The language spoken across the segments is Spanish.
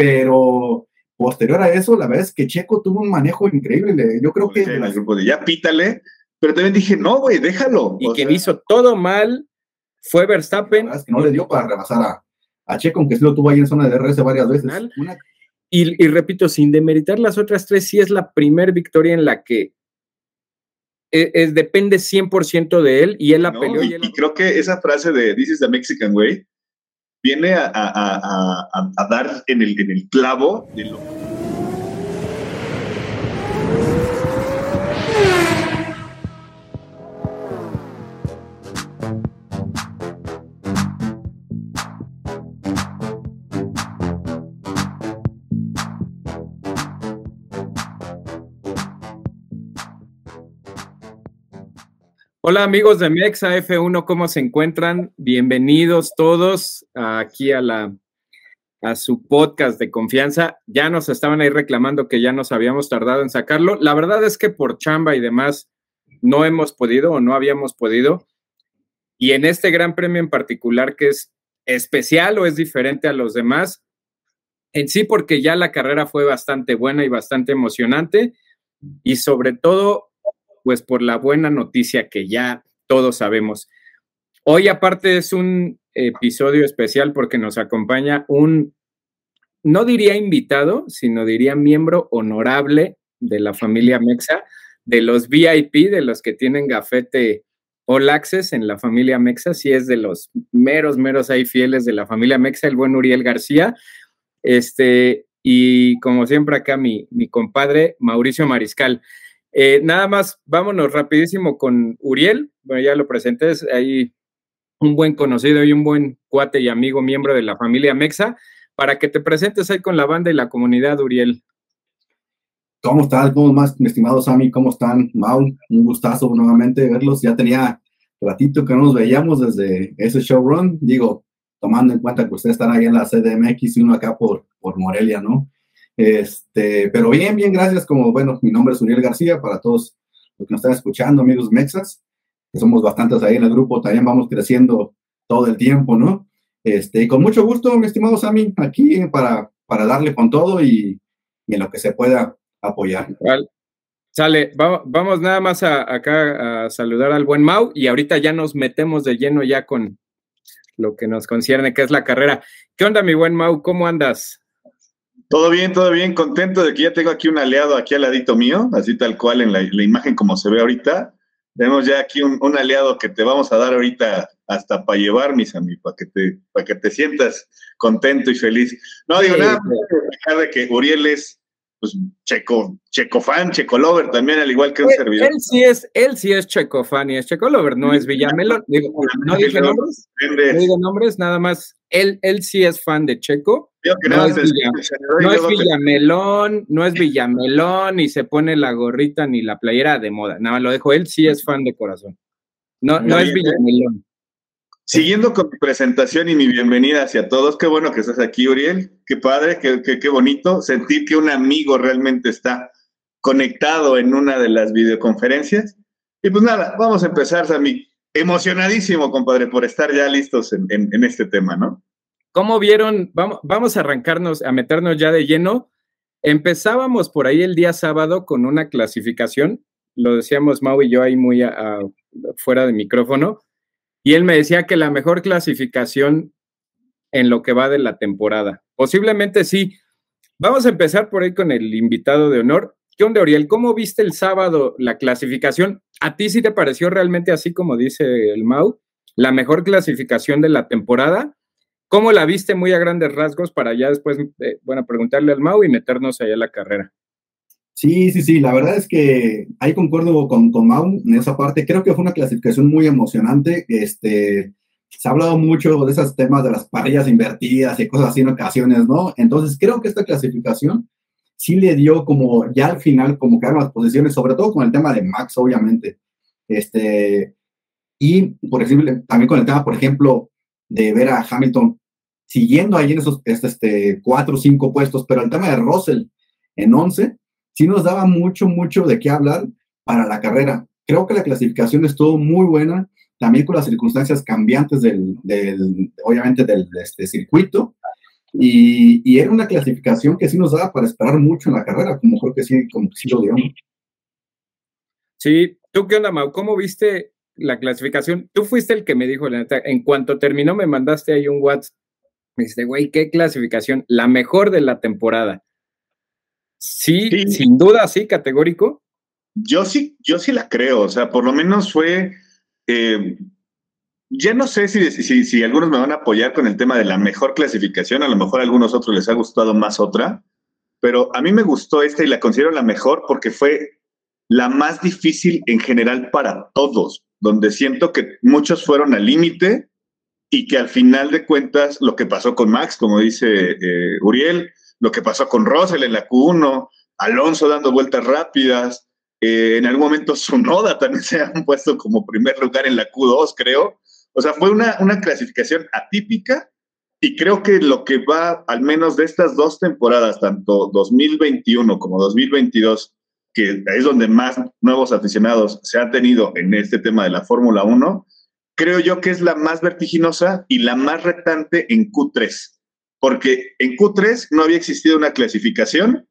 pero posterior a eso, la verdad es que Checo tuvo un manejo increíble. Yo creo que. En el grupo de ya pítale, pero también dije, no, güey, déjalo. Y quien hizo todo mal fue Verstappen. es que no le dio para rebasar a, a Checo, aunque sí lo tuvo ahí en zona de DRS varias veces. Y, repito, sin demeritar las otras tres, sí es la primer victoria en la que e, es, depende 100% de él y él la peleó. Y, creo que esa frase de This is the Mexican way viene a, a, dar en el, en el clavo de lo Hola amigos de Mexa F1, ¿cómo se encuentran? Bienvenidos todos aquí a la a su podcast de confianza. Ya nos estaban ahí reclamando que ya nos habíamos tardado en sacarlo. La verdad es que por chamba y demás no hemos podido o no habíamos podido. Y en este gran premio en particular que es especial o es diferente a los demás, en sí porque ya la carrera fue bastante buena y bastante emocionante y sobre todo pues por la buena noticia que ya todos sabemos. Hoy aparte es un episodio especial porque nos acompaña un, no diría invitado, sino diría miembro honorable de la familia Mexa, de los VIP, de los que tienen gafete All Access en la familia Mexa, si es de los meros, meros ahí fieles de la familia Mexa, el buen Uriel García. Este, y como siempre acá mi, mi compadre Mauricio Mariscal. Eh, nada más, vámonos rapidísimo con Uriel. Bueno, ya lo presenté, es ahí un buen conocido y un buen cuate y amigo, miembro de la familia Mexa, para que te presentes ahí con la banda y la comunidad, Uriel. ¿Cómo están? ¿Cómo más, mi estimado Sammy? ¿Cómo están? Mau, un gustazo nuevamente verlos. Ya tenía ratito que no nos veíamos desde ese showrun. Digo, tomando en cuenta que ustedes están ahí en la CDMX y uno acá por, por Morelia, ¿no? Este, pero bien, bien, gracias. Como bueno, mi nombre es Uriel García, para todos los que nos están escuchando, amigos mexas, que somos bastantes ahí en el grupo, también vamos creciendo todo el tiempo, ¿no? Este, con mucho gusto, mi estimado Sammy, aquí para, para darle con todo y, en lo que se pueda apoyar. Sale, vamos, nada más acá a saludar al buen Mau y ahorita ya nos metemos de lleno ya con lo que nos concierne, que es la carrera. ¿Qué onda, mi buen Mau? ¿Cómo andas? Todo bien, todo bien, contento de que ya tengo aquí un aliado aquí al ladito mío, así tal cual en la, imagen como se ve ahorita. Tenemos ya aquí un, aliado que te vamos a dar ahorita hasta para llevar, mis amigos, para que te, para que te sientas contento y feliz. No digo nada, de que Uriel es pues checo, checo fan, checo lover también, al igual que un servidor. Él sí es, él sí es checo fan y es checo lover, no es Villamelón. no dije nombres, no digo nombres, nada más. Él, él sí es fan de Checo. No, es, no es Villamelón, no es Villamelón, ni se pone la gorrita ni la playera de moda. Nada más lo dejo, él sí es fan de corazón. No, no es Villamelón. Siguiendo con mi presentación y mi bienvenida hacia todos, qué bueno que estás aquí, Uriel. Qué padre, qué, qué, bonito sentir que un amigo realmente está conectado en una de las videoconferencias. Y pues nada, vamos a empezar, Sammy. Emocionadísimo, compadre, por estar ya listos en, en, este tema, ¿no? ¿Cómo vieron? Vamos, vamos a arrancarnos, a meternos ya de lleno. Empezábamos por ahí el día sábado con una clasificación, lo decíamos Mau y yo ahí muy fuera de micrófono, y él me decía que la mejor clasificación en lo que va de la temporada. Posiblemente sí. Vamos a empezar por ahí con el invitado de honor. ¿Qué onda, Oriel? ¿Cómo viste el sábado la clasificación? ¿A ti sí te pareció realmente así como dice el Mau? La mejor clasificación de la temporada. ¿Cómo la viste muy a grandes rasgos para ya después, eh, bueno, preguntarle al Mau y meternos allá a la carrera? Sí, sí, sí, la verdad es que ahí concuerdo con, con en esa parte. Creo que fue una clasificación muy emocionante. Este, se ha hablado mucho de esos temas de las parrillas invertidas y cosas así en ocasiones, ¿no? Entonces creo que esta clasificación sí le dio como ya al final como que las posiciones, sobre todo con el tema de Max, obviamente. Este, y por ejemplo, también con el tema, por ejemplo, de ver a Hamilton siguiendo ahí en esos este, este, cuatro o cinco puestos, pero el tema de Russell en once, sí nos daba mucho, mucho de qué hablar para la carrera. Creo que la clasificación estuvo muy buena, también con las circunstancias cambiantes del, del obviamente, del este circuito. Y, era una clasificación que sí nos daba para esperar mucho en la carrera, como creo que sí, como sí lo digamos. Sí, ¿tú qué onda, Mau? ¿Cómo viste la clasificación? Tú fuiste el que me dijo, en cuanto terminó me mandaste ahí un WhatsApp. Me dijiste, güey, ¿qué clasificación? La mejor de la temporada. Sí, sin duda, sí, categórico. Yo sí, yo sí la creo, o sea, por lo menos fue, eh, ya no sé si, si, si, algunos me van a apoyar con el tema de la mejor clasificación, a lo mejor a algunos otros les ha gustado más otra, pero a mí me gustó esta y la considero la mejor porque fue la más difícil en general para todos, donde siento que muchos fueron al límite y que al final de cuentas lo que pasó con Max, como dice eh, Uriel, lo que pasó con Russell en la Q1, Alonso dando vueltas rápidas, eh, en algún momento Sunoda también se han puesto como primer lugar en la Q2, creo. O sea, fue una, una clasificación atípica y creo que lo que va, al menos de estas dos temporadas, tanto 2021 como 2022, que es donde más nuevos aficionados se han tenido en este tema de la Fórmula 1, creo yo que es la más vertiginosa y la más retante en Q3, porque en Q3 no había existido una clasificación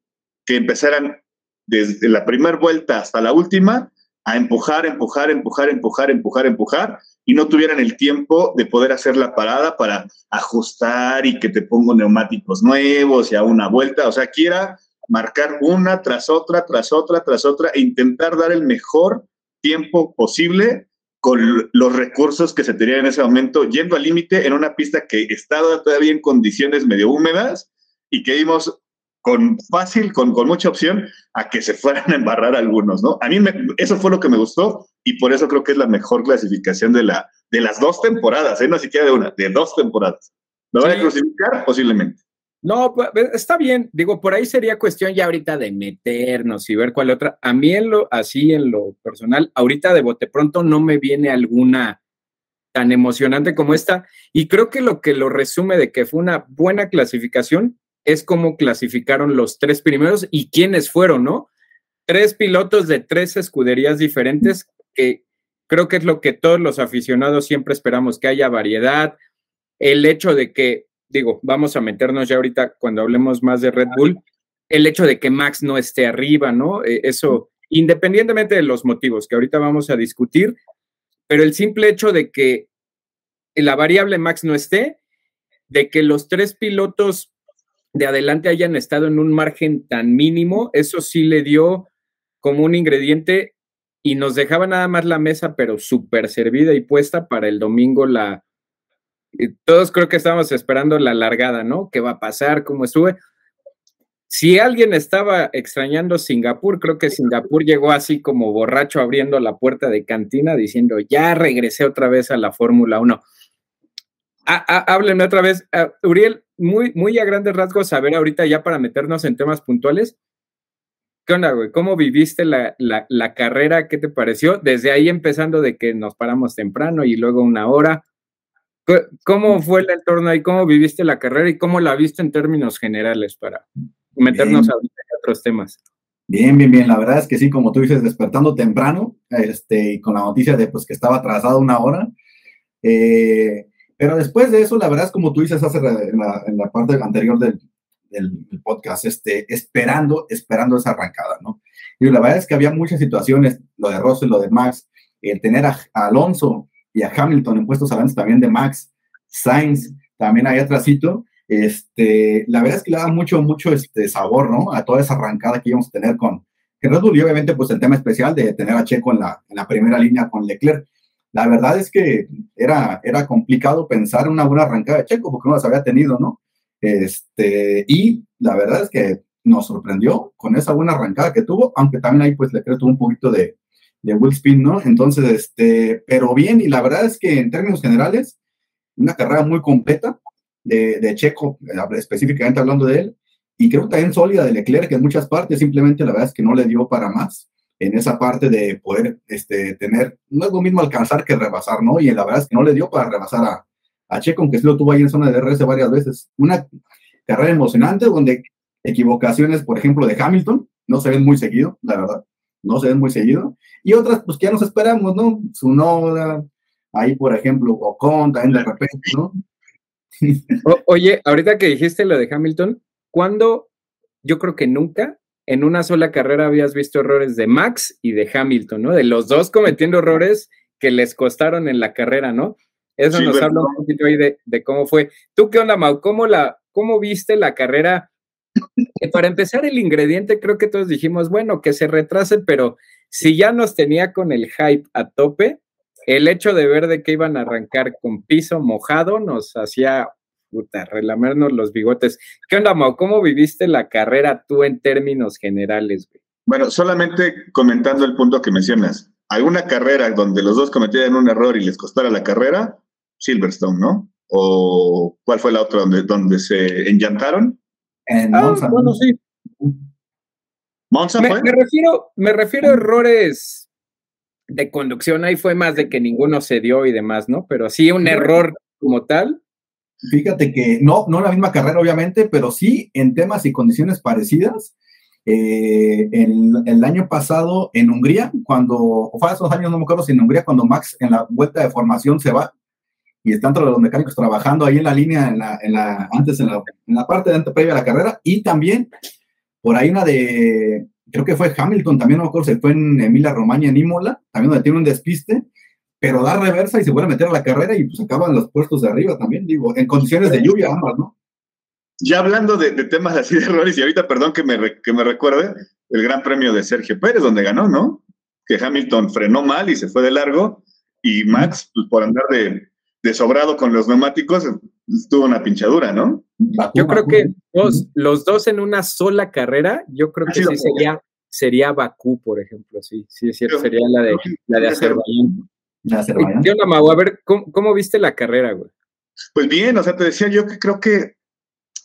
que empezaran desde la primera vuelta hasta la última a empujar, empujar, empujar, empujar, empujar, empujar, y no tuvieran el tiempo de poder hacer la parada para ajustar y que te pongo neumáticos nuevos y a una vuelta. O sea, quiera marcar una tras otra, tras otra, tras otra, e intentar dar el mejor tiempo posible con los recursos que se tenían en ese momento, yendo al límite en una pista que estaba todavía en condiciones medio húmedas y que vimos con fácil, con, con mucha opción, a que se fueran a embarrar algunos, ¿no? A mí eso fue lo que me gustó y por eso creo que es la mejor clasificación de, la, de las dos temporadas, ¿eh? no siquiera de una, de dos temporadas. ¿Me van a clasificar? Posiblemente. No, pues, está bien. Digo, por ahí sería cuestión ya ahorita de meternos y ver cuál otra. A mí en lo, así en lo personal, ahorita de bote pronto no me viene alguna tan emocionante como esta. Y creo que lo que lo resume de que fue una buena clasificación es cómo clasificaron los tres primeros y quiénes fueron, ¿no? Tres pilotos de tres escuderías diferentes, que creo que es lo que todos los aficionados siempre esperamos, que haya variedad. El hecho de que, digo, vamos a meternos ya ahorita cuando hablemos más de Red Bull, el hecho de que Max no esté arriba, ¿no? Eh, eso, independientemente de los motivos que ahorita vamos a discutir, pero el simple hecho de que la variable Max no esté, de que los tres pilotos de adelante hayan estado en un margen tan mínimo, eso sí le dio como un ingrediente y nos dejaba nada más la mesa, pero súper servida y puesta para el domingo la... Todos creo que estábamos esperando la largada, ¿no? ¿Qué va a pasar? ¿Cómo estuve? Si alguien estaba extrañando Singapur, creo que Singapur llegó así como borracho abriendo la puerta de cantina diciendo, ya regresé otra vez a la Fórmula 1. Háblenme otra vez. Ah, Uriel, muy, muy a grandes rasgos, a ver ahorita ya para meternos en temas puntuales. ¿Qué onda, güey? ¿Cómo viviste la, carrera? ¿Qué te pareció? Desde ahí empezando de que nos paramos temprano y luego una hora. ¿Cómo fue el entorno ahí? ¿Cómo viviste la carrera y cómo la viste en términos generales para meternos ahorita en otros temas? Bien, bien, bien. La verdad es que sí, como tú dices, despertando temprano, este, y con la noticia de pues que estaba atrasado una hora. Eh, pero después de eso, la verdad es como tú dices hace en la, parte anterior del, podcast, este, esperando, esperando esa arrancada, ¿no? Y la verdad es que había muchas situaciones, lo de Russell, lo de Max, el tener a, Alonso y a Hamilton en puestos adelante también de Max, Sainz, también ahí atrásito, este, la verdad es que le da mucho, mucho este sabor, ¿no? A toda esa arrancada que íbamos a tener con Red Bull y obviamente pues el tema especial de tener a Checo en la, en la primera línea con Leclerc la verdad es que era, era complicado pensar una buena arrancada de Checo porque no las había tenido, ¿no? Este, y la verdad es que nos sorprendió con esa buena arrancada que tuvo, aunque también ahí pues le creo tuvo un poquito de, de wheel spin, ¿no? Entonces, este, pero bien, y la verdad es que en términos generales, una carrera muy completa de, de Checo, específicamente hablando de él, y creo también sólida de Leclerc en muchas partes, simplemente la verdad es que no le dio para más en esa parte de poder este, tener, no es lo mismo alcanzar que rebasar, ¿no? Y la verdad es que no le dio para rebasar a, a Checo, aunque sí lo tuvo ahí en zona de DRS varias veces. Una carrera emocionante donde equivocaciones, por ejemplo, de Hamilton, no se ven muy seguido, la verdad, no se ven muy seguido. Y otras, pues que ya nos esperamos, ¿no? Su Noda, ahí, por ejemplo, Ocon, también de repente, ¿no? oye, ahorita que dijiste lo de Hamilton, ¿cuándo? Yo creo que nunca en una sola carrera habías visto errores de Max y de Hamilton, ¿no? De los dos cometiendo errores que les costaron en la carrera, ¿no? Eso nos habla un poquito ahí de, cómo fue. ¿Tú qué onda, Mau? ¿Cómo, la, cómo viste la carrera? para empezar, el ingrediente, creo que todos dijimos, bueno, que se retrase, pero si ya nos tenía con el hype a tope, el hecho de ver de que iban a arrancar con piso mojado nos hacía puta, relamernos los bigotes. ¿Qué onda, Mau? ¿Cómo viviste la carrera tú en términos generales, güey? Bueno, solamente comentando el punto que mencionas. ¿Alguna carrera donde los dos cometieran un error y les costara la carrera? Silverstone, ¿no? ¿O cuál fue la otra donde, donde se enllantaron? En ah, Bueno, sí. ¿Monza me, Me refiero, me refiero a errores de conducción. Ahí fue más de que ninguno se dio y demás, ¿no? Pero sí un error como tal. Fíjate que no, no la misma carrera, obviamente, pero sí en temas y condiciones parecidas. Eh, el, año pasado en Hungría, cuando, o fue esos años, no me acuerdo si en Hungría, cuando Max en la vuelta de formación se va y están todos los mecánicos trabajando ahí en la línea, en la, en la antes en la, en la parte de antes previa a la carrera, y también por ahí una de, creo que fue Hamilton, también no me acuerdo si fue en Emilia Romagna, en Imola, también donde tiene un despiste, pero da reversa y se vuelve a meter a la carrera y pues acaban los puestos de arriba también, digo, en condiciones de lluvia ambas, ¿no? Ya hablando de, temas así de errores, y ahorita, perdón que me, que me recuerde, el Gran Premio de Sergio Pérez, donde ganó, ¿no? Que Hamilton frenó mal y se fue de largo, y Max, pues por andar de sobrado con los neumáticos, estuvo una pinchadura, ¿no? Yo creo que los dos en una sola carrera, yo creo que sí sería, sería Bakú, por ejemplo, sí, sí es cierto, sería la de, la de Azerbaiyán. Yo a ver, ¿cómo, viste la carrera, güey? Pues bien, o sea, te decía yo que creo que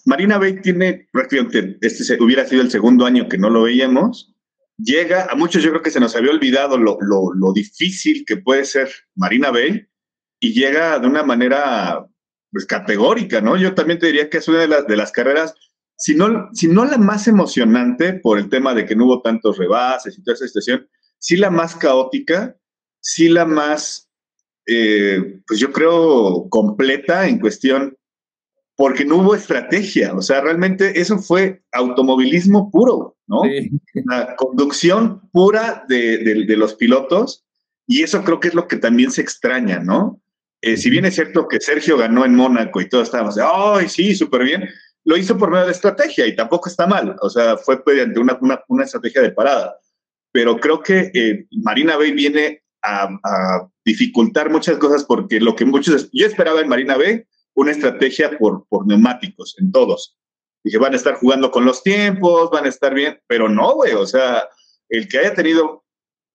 Marina Bay tiene prácticamente, este hubiera sido el segundo año que no lo veíamos. Llega, a muchos yo creo que se nos había olvidado lo, lo, difícil que puede ser Marina Bay y llega de una manera pues, categórica, ¿no? Yo también te diría que es una de las, de las carreras, si no, si no la más emocionante por el tema de que no hubo tantos rebases y toda esa situación, sí la más caótica sí la más, eh, pues yo creo, completa en cuestión, porque no hubo estrategia, o sea, realmente eso fue automovilismo puro, ¿no? La conducción pura de, los pilotos, y eso creo que es lo que también se extraña, ¿no? Eh, si bien es cierto que Sergio ganó en Mónaco y todos estábamos ¡ay, sí, súper bien! Lo hizo por medio de estrategia y tampoco está mal, o sea, fue mediante una, una, estrategia de parada. Pero creo que eh, Marina Bay viene a, dificultar muchas cosas porque lo que muchos, yo esperaba en Marina B una estrategia por, por neumáticos en todos. Dije, van a estar jugando con los tiempos, van a estar bien, pero no, güey, o sea, el que haya tenido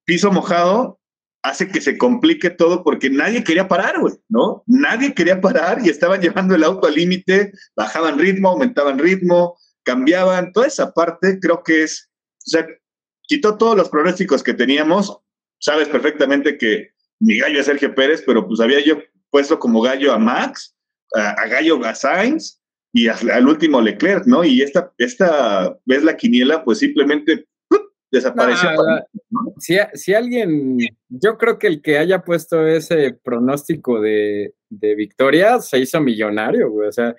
piso mojado hace que se complique todo porque nadie quería parar, güey, ¿no? Nadie quería parar y estaban llevando el auto al límite, bajaban ritmo, aumentaban ritmo, cambiaban, toda esa parte creo que es, o sea, quitó todos los pronósticos que teníamos, sabes perfectamente que mi gallo es Sergio Pérez, pero pues había yo puesto como gallo a Max, a, gallo a Sainz y al último Leclerc, ¿no? Y esta, esta vez la quiniela, pues simplemente desapareció. si, alguien, yo creo que el que haya puesto ese pronóstico de, victoria se hizo millonario, güey. O sea,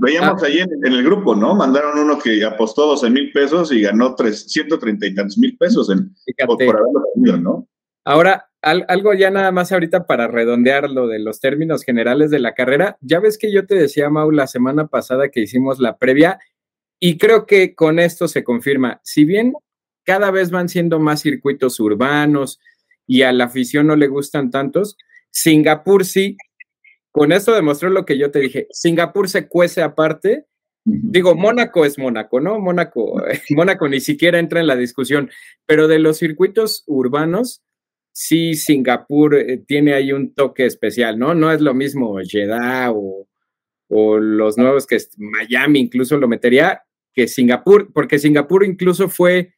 veíamos ah. ahí en, el grupo, ¿no? Mandaron uno que apostó 12 mil pesos y ganó 130 y tantos mil pesos en, por, haberlo tenido, ¿no? Ahora, algo ya nada más ahorita para redondear lo de los términos generales de la carrera. Ya ves que yo te decía, Mau, la semana pasada que hicimos la previa, y creo que con esto se confirma. Si bien cada vez van siendo más circuitos urbanos y a la afición no le gustan tantos, Singapur sí, con esto demostró lo que yo te dije. Singapur se cuece aparte. Digo, Mónaco es Mónaco, ¿no? Mónaco, Mónaco ni siquiera entra en la discusión, pero de los circuitos urbanos, sí Singapur eh, tiene ahí un toque especial, ¿no? No es lo mismo Jeddah o, los nuevos que Miami incluso lo metería que Singapur, porque Singapur incluso fue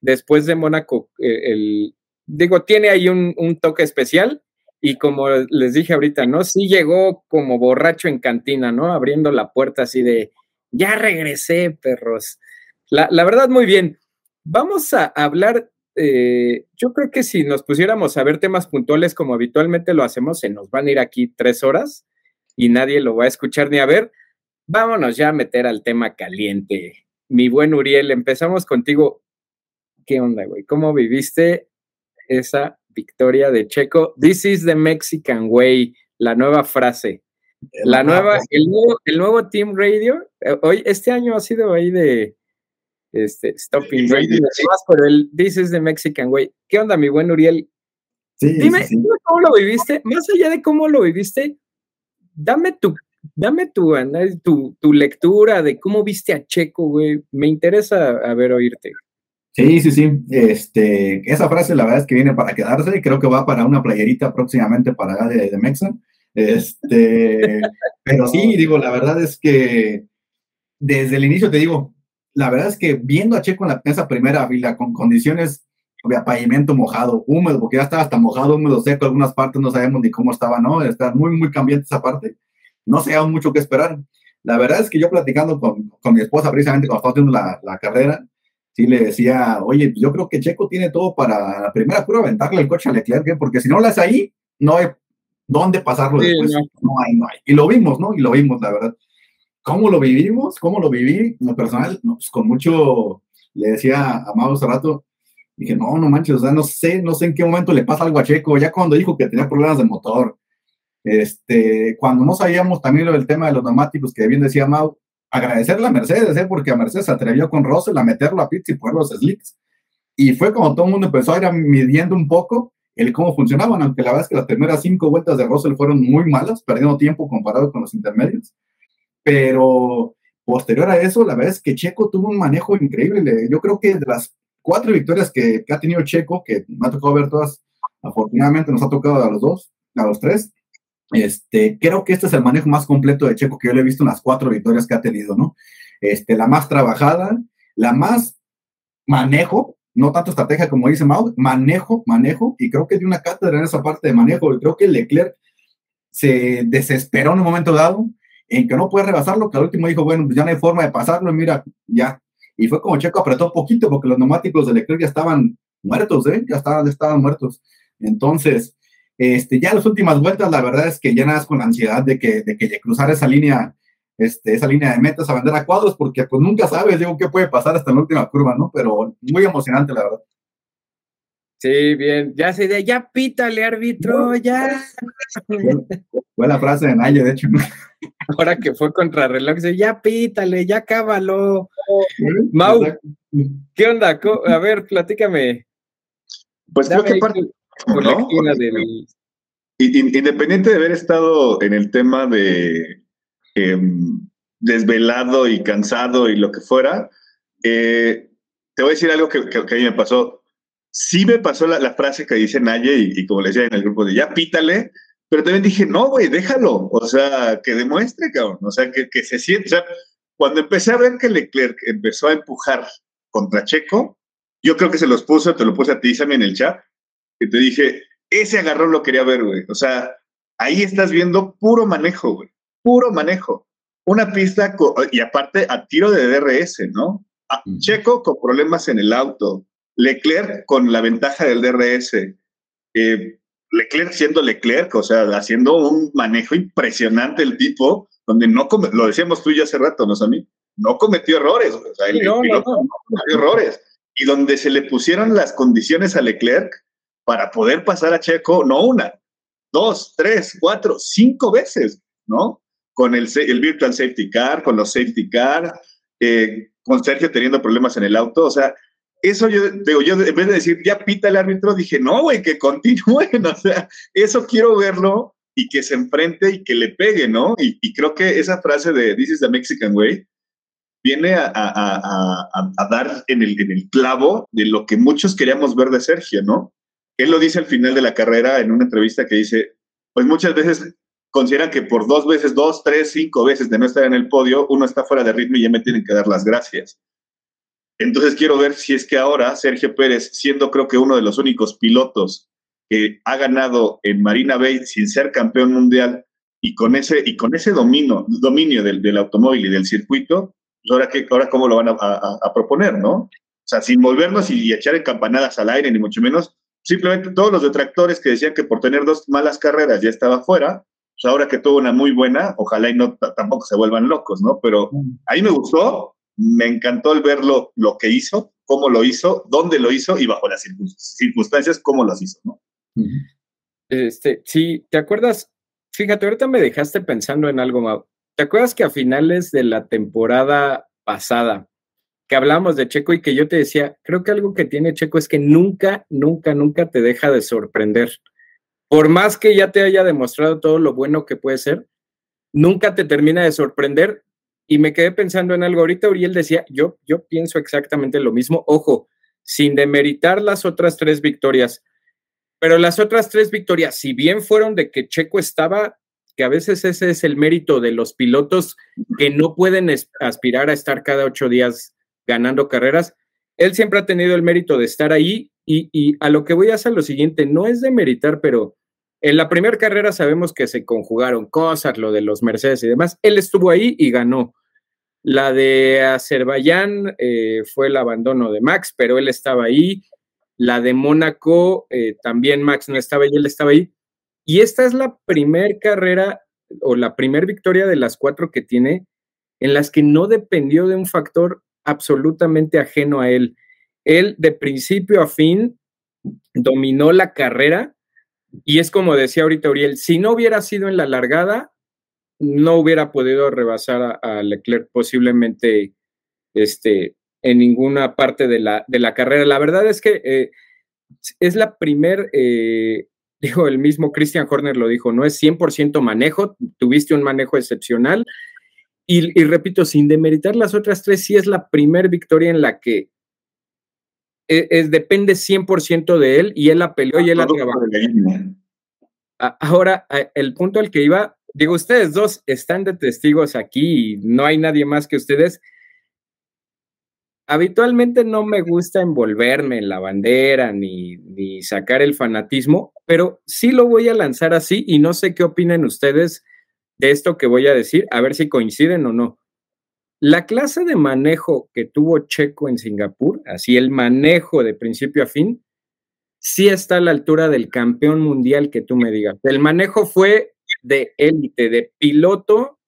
después de Mónaco, eh, el, digo, tiene ahí un, toque especial y como les dije ahorita, ¿no? Sí llegó como borracho en cantina, ¿no? Abriendo la puerta así de, ya regresé, perros. La, la verdad, muy bien. Vamos a hablar eh, yo creo que si nos pusiéramos a ver temas puntuales como habitualmente lo hacemos, se nos van a ir aquí tres horas. y nadie lo va a escuchar ni a ver. Vámonos ya a meter al tema caliente. Mi buen Uriel, empezamos contigo. ¿Qué onda, güey? ¿Cómo viviste esa victoria de Checo? This is the Mexican way, la nueva frase. La nueva, el nuevo, el nuevo Team Radio, eh, hoy, este año ha sido ahí de este, Stopping Radio, pero el This is the Mexican Way. ¿Qué onda, mi buen Uriel? dime, cómo lo viviste, más allá de cómo lo viviste, dame tu, dame tu, tu, tu lectura de cómo viste a Checo, güey. Me interesa a ver oírte. Sí, sí, sí. Este, esa frase la verdad es que viene para quedarse creo que va para una playerita próximamente para de, de Mexican. Este, pero sí, digo, la verdad es que desde el inicio te digo, la verdad es que viendo a Checo en, la, esa primera fila con condiciones de pavimento mojado, húmedo, porque ya estaba hasta mojado, húmedo, seco, algunas partes no sabemos ni cómo estaba, ¿no? Está muy, muy cambiante esa parte. No sé mucho que esperar. La verdad es que yo platicando con, con mi esposa precisamente cuando estaba haciendo la, la, carrera, sí le decía, oye, yo creo que Checo tiene todo para la primera prueba aventarle el coche a Leclerc, ¿eh? porque si no lo hace ahí, no hay dónde pasarlo después. No. no. hay, no hay. Y lo vimos, ¿no? Y lo vimos, la verdad. ¿Cómo lo vivimos? ¿Cómo lo viví? En lo personal, no, pues con mucho, le decía a Amado hace rato, dije, no, no manches, o sea, no sé, no sé en qué momento le pasa algo a Checo, ya cuando dijo que tenía problemas de motor, este, cuando no sabíamos también lo del tema de los neumáticos, que bien decía Mau, agradecerle a Mercedes, ¿eh? porque a Mercedes se atrevió con Russell a meterlo a pits y poner los slicks. Y fue como todo el mundo empezó a ir midiendo un poco el cómo funcionaban, aunque la verdad es que las primeras cinco vueltas de Russell fueron muy malas, perdiendo tiempo comparado con los intermedios. Pero posterior a eso, la verdad es que Checo tuvo un manejo increíble. Yo creo que de las cuatro victorias que, que ha tenido Checo, que me ha tocado ver todas, afortunadamente nos ha tocado a los dos, a los tres, este, creo que este es el manejo más completo de Checo que yo le he visto en las cuatro victorias que ha tenido, ¿no? Este, la más trabajada, la más manejo, no tanto estrategia como dice Mau, manejo, manejo, y creo que dio una cátedra en esa parte de manejo, y creo que Leclerc se desesperó en un momento dado en que no puede rebasarlo, que al último dijo, bueno, pues ya no hay forma de pasarlo, y mira, ya. Y fue como Checo apretó poquito porque los neumáticos de Leclerc ya estaban muertos, ¿eh? Ya estaban, estaban muertos. Entonces, este, ya las últimas vueltas, la verdad es que llenas con la ansiedad de que, de que cruzar esa línea, este, esa línea de metas a vender a cuadros, porque pues nunca sabes, digo, qué puede pasar hasta la última curva, ¿no? Pero muy emocionante, la verdad. Sí, bien, ya se de, ya pítale, árbitro, ya. Fue la frase de Nayo, de hecho. Ahora que fue contra reloj, dice, ya pítale, ya cábalo. Mau, ¿qué onda? A ver, platícame. Pues creo que parte, Independiente de haber estado en el tema de em, desvelado y cansado y lo que fuera, eh, te voy a decir algo que, a mí me pasó. Sí me pasó la, frase que dice Naye y, como le decía en el grupo de ya pítale, pero también dije, no, güey, déjalo. O sea, que demuestre, cabrón. O sea, que, que se siente. O sea, cuando empecé a ver que Leclerc empezó a empujar contra Checo, yo creo que se los puso, te lo puse a ti, también en el chat, que te dije, ese agarrón lo quería ver, güey. O sea, ahí estás viendo puro manejo, güey. Puro manejo. Una pista, y aparte a tiro de DRS, ¿no? Checo con problemas en el auto. Leclerc con la ventaja del DRS. Eh, Leclerc siendo Leclerc, o sea, haciendo un manejo impresionante el tipo, donde no, lo decíamos tú ya hace rato, ¿no, a mí? No cometió errores, o sea, el no, no, cometió errores. Y donde se le pusieron las condiciones a Leclerc, para poder pasar a Checo, no una, dos, tres, cuatro, cinco veces, ¿no? Con el, el Virtual Safety Car, con los Safety Car, eh, con Sergio teniendo problemas en el auto, o sea, eso yo digo, yo en vez de decir, ya pita el árbitro, dije, no, güey, que continúen, o sea, eso quiero verlo y que se enfrente y que le pegue, ¿no? Y, creo que esa frase de This is the Mexican way viene a, a, a, a dar en el, en el clavo de lo que muchos queríamos ver de Sergio, ¿no? Él lo dice al final de la carrera en una entrevista que dice, pues muchas veces consideran que por dos veces, dos, tres, cinco veces de no estar en el podio, uno está fuera de ritmo y ya me tienen que dar las gracias. Entonces quiero ver si es que ahora Sergio Pérez, siendo creo que uno de los únicos pilotos que ha ganado en Marina Bay sin ser campeón mundial y con ese, y con ese dominio, dominio del, del automóvil y del circuito, pues ahora, que, ahora cómo lo van a, a, proponer, ¿no? O sea, sin volvernos y, y echar campanadas al aire, ni mucho menos, Simplemente todos los detractores que decían que por tener dos malas carreras ya estaba fuera, pues ahora que tuvo una muy buena, ojalá y no tampoco se vuelvan locos, ¿no? Pero ahí me gustó, me encantó el verlo, lo que hizo, cómo lo hizo, dónde lo hizo y bajo las circunstancias, cómo las hizo, ¿no? Este, sí, ¿te acuerdas? Fíjate, ahorita me dejaste pensando en algo, Mau. ¿Te acuerdas que a finales de la temporada pasada, que hablamos de Checo y que yo te decía, creo que algo que tiene Checo es que nunca, nunca, nunca te deja de sorprender. Por más que ya te haya demostrado todo lo bueno que puede ser, nunca te termina de sorprender. Y me quedé pensando en algo. Ahorita Uriel decía, yo, yo pienso exactamente lo mismo. Ojo, sin demeritar las otras tres victorias. Pero las otras tres victorias, si bien fueron de que Checo estaba, que a veces ese es el mérito de los pilotos que no pueden aspirar a estar cada ocho días ganando carreras, él siempre ha tenido el mérito de estar ahí y, a lo que voy a hacer lo siguiente, no es de meritar, pero en la primera carrera sabemos que se conjugaron cosas, lo de los Mercedes y demás. Él estuvo ahí y ganó. La de Azerbaiyán eh, fue el abandono de Max, pero él estaba ahí. La de Mónaco, eh, también Max no estaba ahí, él estaba ahí. Y esta es la primera carrera o la primera victoria de las cuatro que tiene en las que no dependió de un factor absolutamente ajeno a él. Él de principio a fin dominó la carrera y es como decía ahorita Uriel, si no hubiera sido en la largada, no hubiera podido rebasar a, Leclerc posiblemente este, en ninguna parte de la, de la carrera. La verdad es que eh, es la primer, eh, dijo el mismo Christian Horner lo dijo, no es 100% manejo, tuviste un manejo excepcional. Y, y, repito, sin demeritar las otras tres, sí es la primer victoria en la que e, es, depende 100% de él y él la peleó y él la trabajó. Ahora, el punto al que iba, digo, ustedes dos están de testigos aquí y no hay nadie más que ustedes. Habitualmente no me gusta envolverme en la bandera ni, ni sacar el fanatismo, pero sí lo voy a lanzar así y no sé qué opinen ustedes de esto que voy a decir, a ver si coinciden o no. La clase de manejo que tuvo Checo en Singapur, así el manejo de principio a fin, sí está a la altura del campeón mundial que tú me digas. El manejo fue de élite, de piloto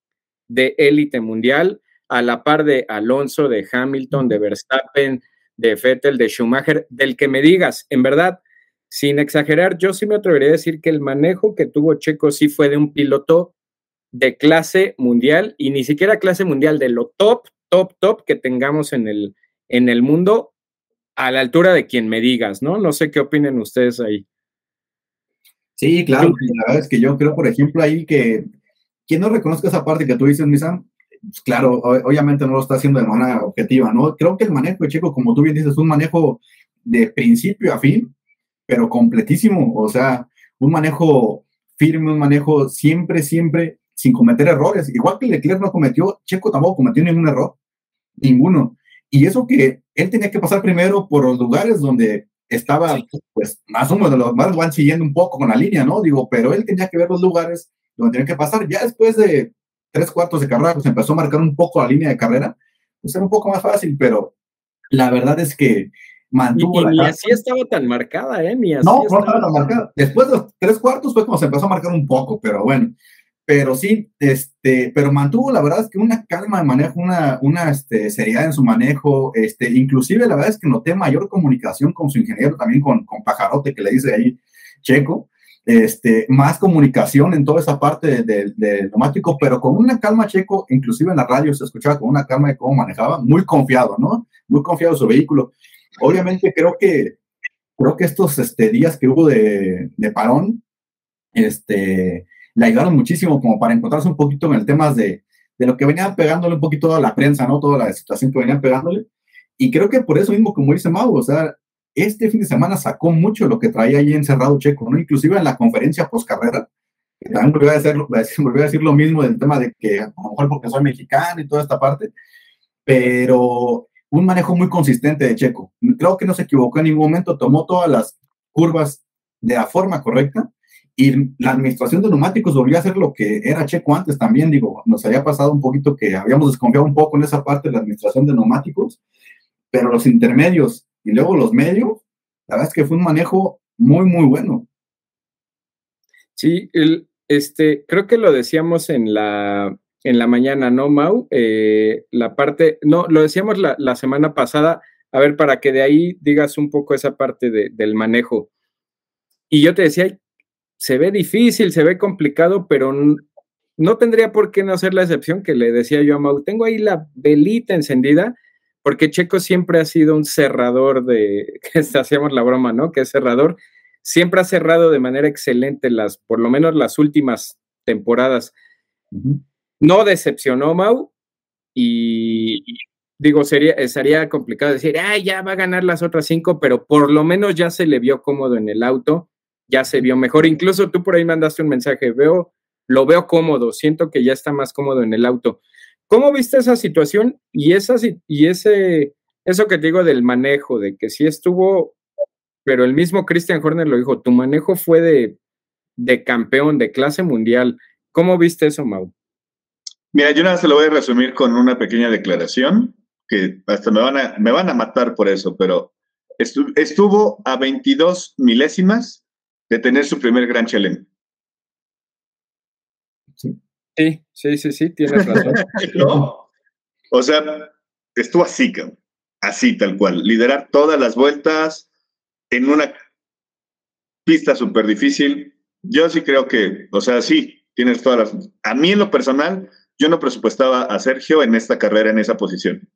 de élite mundial, a la par de Alonso, de Hamilton, de Verstappen, de Vettel, de Schumacher, del que me digas. En verdad, sin exagerar, yo sí me atrevería a decir que el manejo que tuvo Checo sí fue de un piloto de clase mundial y ni siquiera clase mundial, de lo top, top, top que tengamos en el, en el mundo a la altura de quien me digas, ¿no? No sé qué opinen ustedes ahí. Sí, claro, la verdad es que yo creo, por ejemplo, ahí que quien no reconozca esa parte que tú dices, Misa, pues claro, obviamente no lo está haciendo de manera objetiva, ¿no? Creo que el manejo de Chico, como tú bien dices, es un manejo de principio a fin, pero completísimo, o sea, un manejo firme, un manejo siempre, siempre sin cometer errores. Igual que Leclerc no cometió, Checo tampoco cometió ningún error, ninguno. Y eso que él tenía que pasar primero por los lugares donde estaba, pues, más o menos, los más van siguiendo un poco con la línea, ¿no? Digo, pero él tenía que ver los lugares donde tenía que pasar. Ya después de tres cuartos de carrera, pues empezó a marcar un poco la línea de carrera, pues era un poco más fácil, pero la verdad es que mantuvo y, la ni así estaba tan marcada, ¿eh? Ni así no, no estaba tan marcada. Después de los tres cuartos fue como se empezó a marcar un poco, pero bueno pero sí, este, pero mantuvo la verdad es que una calma de manejo, una, una este, seriedad en su manejo, este, inclusive la verdad es que noté mayor comunicación con su ingeniero, también con, con Pajarote, que le dice ahí Checo, este, más comunicación en toda esa parte del de, neumático, pero con una calma Checo, inclusive en la radio se escuchaba con una calma de cómo manejaba, muy confiado, ¿no? Muy confiado en su vehículo. Obviamente creo que, creo que estos este, días que hubo de, de parón, este, le ayudaron muchísimo como para encontrarse un poquito en el tema de, de lo que venía pegándole un poquito a la prensa, ¿no? Toda la situación que venía pegándole. Y creo que por eso mismo, como dice Mau, o sea, este fin de semana sacó mucho lo que traía ahí encerrado Checo, ¿no? Inclusive en la conferencia post carrera, también volvió a, decir, volvió a decir lo mismo del tema de que a lo mejor porque soy mexicano y toda esta parte, pero un manejo muy consistente de Checo. Creo que no se equivocó en ningún momento, tomó todas las curvas de la forma correcta y la administración de neumáticos volvió a ser lo que era Checo antes también, digo, nos había pasado un poquito que habíamos desconfiado un poco en esa parte de la administración de neumáticos, pero los intermedios y luego los medios, la verdad es que fue un manejo muy, muy bueno. Sí, el, este, creo que lo decíamos en la, en la mañana, ¿no, Mau? Eh, la parte, no, lo decíamos la, la, semana pasada, a ver, para que de ahí digas un poco esa parte de, del manejo. Y yo te decía, se ve difícil, se ve complicado, pero no tendría por qué no ser la excepción que le decía yo a Mau. Tengo ahí la velita encendida, porque Checo siempre ha sido un cerrador de, que hacíamos la broma, ¿no? Que es cerrador. Siempre ha cerrado de manera excelente las, por lo menos las últimas temporadas. No decepcionó Mau y, digo, sería, sería complicado decir, ah, ya va a ganar las otras cinco, pero por lo menos ya se le vio cómodo en el auto, ya se vio mejor. Incluso tú por ahí mandaste un mensaje, veo, lo veo cómodo, siento que ya está más cómodo en el auto. ¿Cómo viste esa situación y, esa, y ese, eso que te digo del manejo, de que sí estuvo, pero el mismo Christian Horner lo dijo, tu manejo fue de, de campeón, de clase mundial. ¿Cómo viste eso, Mau? Mira, yo nada se lo voy a resumir con una pequeña declaración, que hasta me van a, me van a matar por eso, pero estuvo a 22 milésimas de tener su primer gran challenge. Sí, sí, sí, sí, tienes razón. no, o sea, estuvo así, así tal cual, liderar todas las vueltas en una pista súper difícil. Yo sí creo que, o sea, sí, tienes todas las... A mí en lo personal, yo no presupuestaba a Sergio en esta carrera, en esa posición.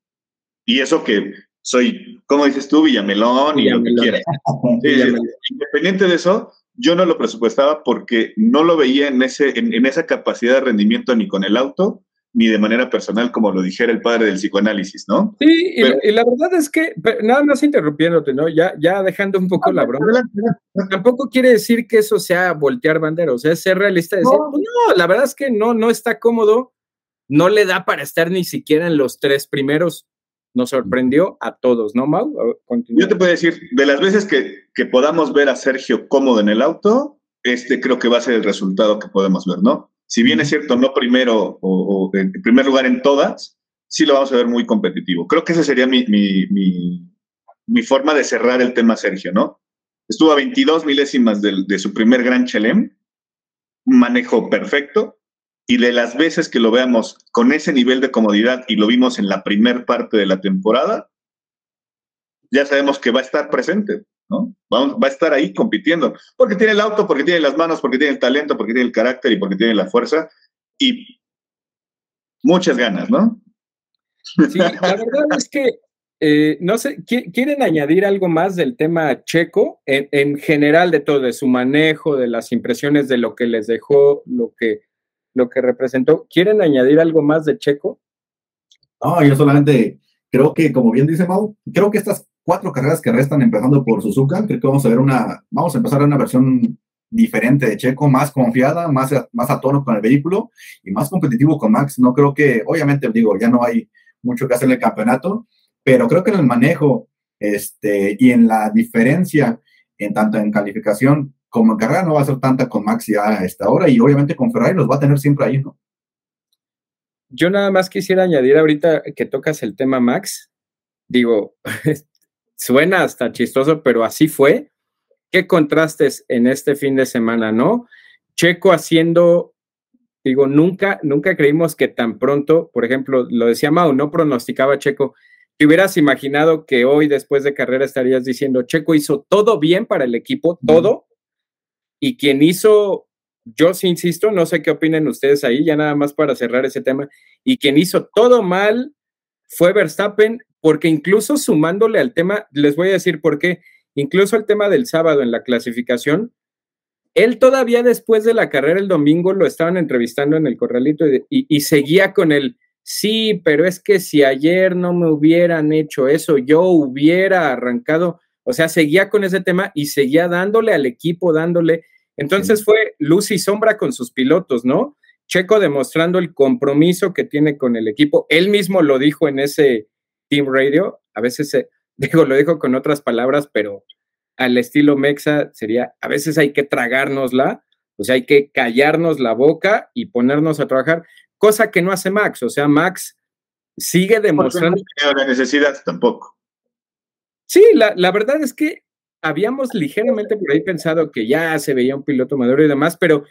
Y eso que soy, como dices tú, Villamelón y lo que quieras. independiente de eso, yo no lo presupuestaba porque no lo veía en, ese, en, esa capacidad de rendimiento ni con el auto, ni de manera personal, como lo dijera el padre del psicoanálisis, ¿no? Sí, y, la verdad es que, nada más interrumpiéndote, ¿no? Ya, ya dejando un poco la broma, tampoco quiere decir que eso sea voltear bandera, o sea, es ser realista, decir, no. Pues no, la verdad es que no, no está cómodo, no le da para estar ni siquiera en los tres primeros. Nos sorprendió a todos, ¿no, Mau? Yo te puedo decir, de las veces que, que, podamos ver a Sergio cómodo en el auto, este creo que va a ser el resultado que podemos ver, ¿no? Si bien es cierto, no primero o, en primer lugar en todas, sí lo vamos a ver muy competitivo. Creo que esa sería mi, mi, mi, forma de cerrar el tema Sergio, ¿no? Estuvo a 22 milésimas de, de su primer gran Chelem, manejo perfecto, y de las veces que lo veamos con ese nivel de comodidad y lo vimos en la primer parte de la temporada, ya sabemos que va a estar presente, ¿no? Va, va a estar ahí compitiendo, porque tiene el auto, porque tiene las manos, porque tiene el talento, porque tiene el carácter y porque tiene la fuerza y muchas ganas, ¿no? Sí, la verdad es que eh, no sé, ¿quieren añadir algo más del tema checo en, general de todo, de su manejo, de las impresiones de lo que les dejó, lo que lo que representó. ¿Quieren añadir algo más de Checo? No, yo solamente creo que, como bien dice Mau, creo que estas cuatro carreras que restan empezando por Suzuka, creo que vamos a ver una, vamos a empezar a una versión diferente de Checo, más confiada, más, más a tono con el vehículo y más competitivo con Max. No creo que, obviamente, digo, ya no hay mucho que hacer en el campeonato, pero creo que en el manejo este, y en la diferencia, en tanto en calificación como carrera no va a ser tanta con Max ya a esta hora y obviamente con Ferrari los va a tener siempre ahí, ¿no? Yo nada más quisiera añadir ahorita que tocas el tema Max, digo, suena hasta chistoso, pero así fue. Qué contrastes en este fin de semana, ¿no? Checo haciendo, digo, nunca, nunca creímos que tan pronto, por ejemplo, lo decía Mau, no pronosticaba Checo. Te hubieras imaginado que hoy, después de carrera, estarías diciendo, Checo hizo todo bien para el equipo, todo, y quien hizo, yo sí insisto, no sé qué opinen ustedes ahí, ya nada más para cerrar ese tema, y quien hizo todo mal fue Verstappen, porque incluso sumándole al tema, les voy a decir por qué, incluso el tema del sábado en la clasificación, él todavía después de la carrera el domingo lo estaban entrevistando en el corralito y, y, seguía con el, sí, pero es que si ayer no me hubieran hecho eso, yo hubiera arrancado, o sea, seguía con ese tema y seguía dándole al equipo, dándole, entonces fue luz y sombra con sus pilotos, ¿no? Checo demostrando el compromiso que tiene con el equipo. Él mismo lo dijo en ese Team Radio. A veces, digo, lo dijo con otras palabras, pero al estilo Mexa sería, a veces hay que tragárnosla, o sea, hay que callarnos la boca y ponernos a trabajar, cosa que no hace Max. O sea, Max sigue demostrando. No la necesidad tampoco. Sí, la, la verdad es que habíamos ligeramente por ahí pensado que ya se veía un piloto maduro y demás, pero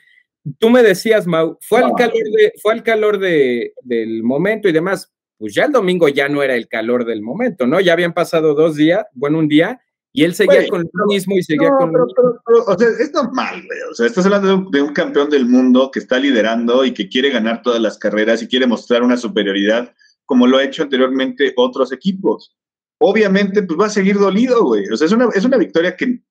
tú me decías, Mau, fue al calor, de, fue al calor de, del momento y demás. Pues ya el domingo ya no era el calor del momento, ¿no? Ya habían pasado dos días, bueno, un día, y él seguía con lo mismo y seguía con lo mismo. o sea, es normal, güey. O sea, estás hablando de un, campeón del mundo que está liderando y que quiere ganar todas las carreras y quiere mostrar una superioridad como lo ha hecho anteriormente otros equipos. Obviamente, pues va a seguir dolido, güey. O sea, es una, es una victoria que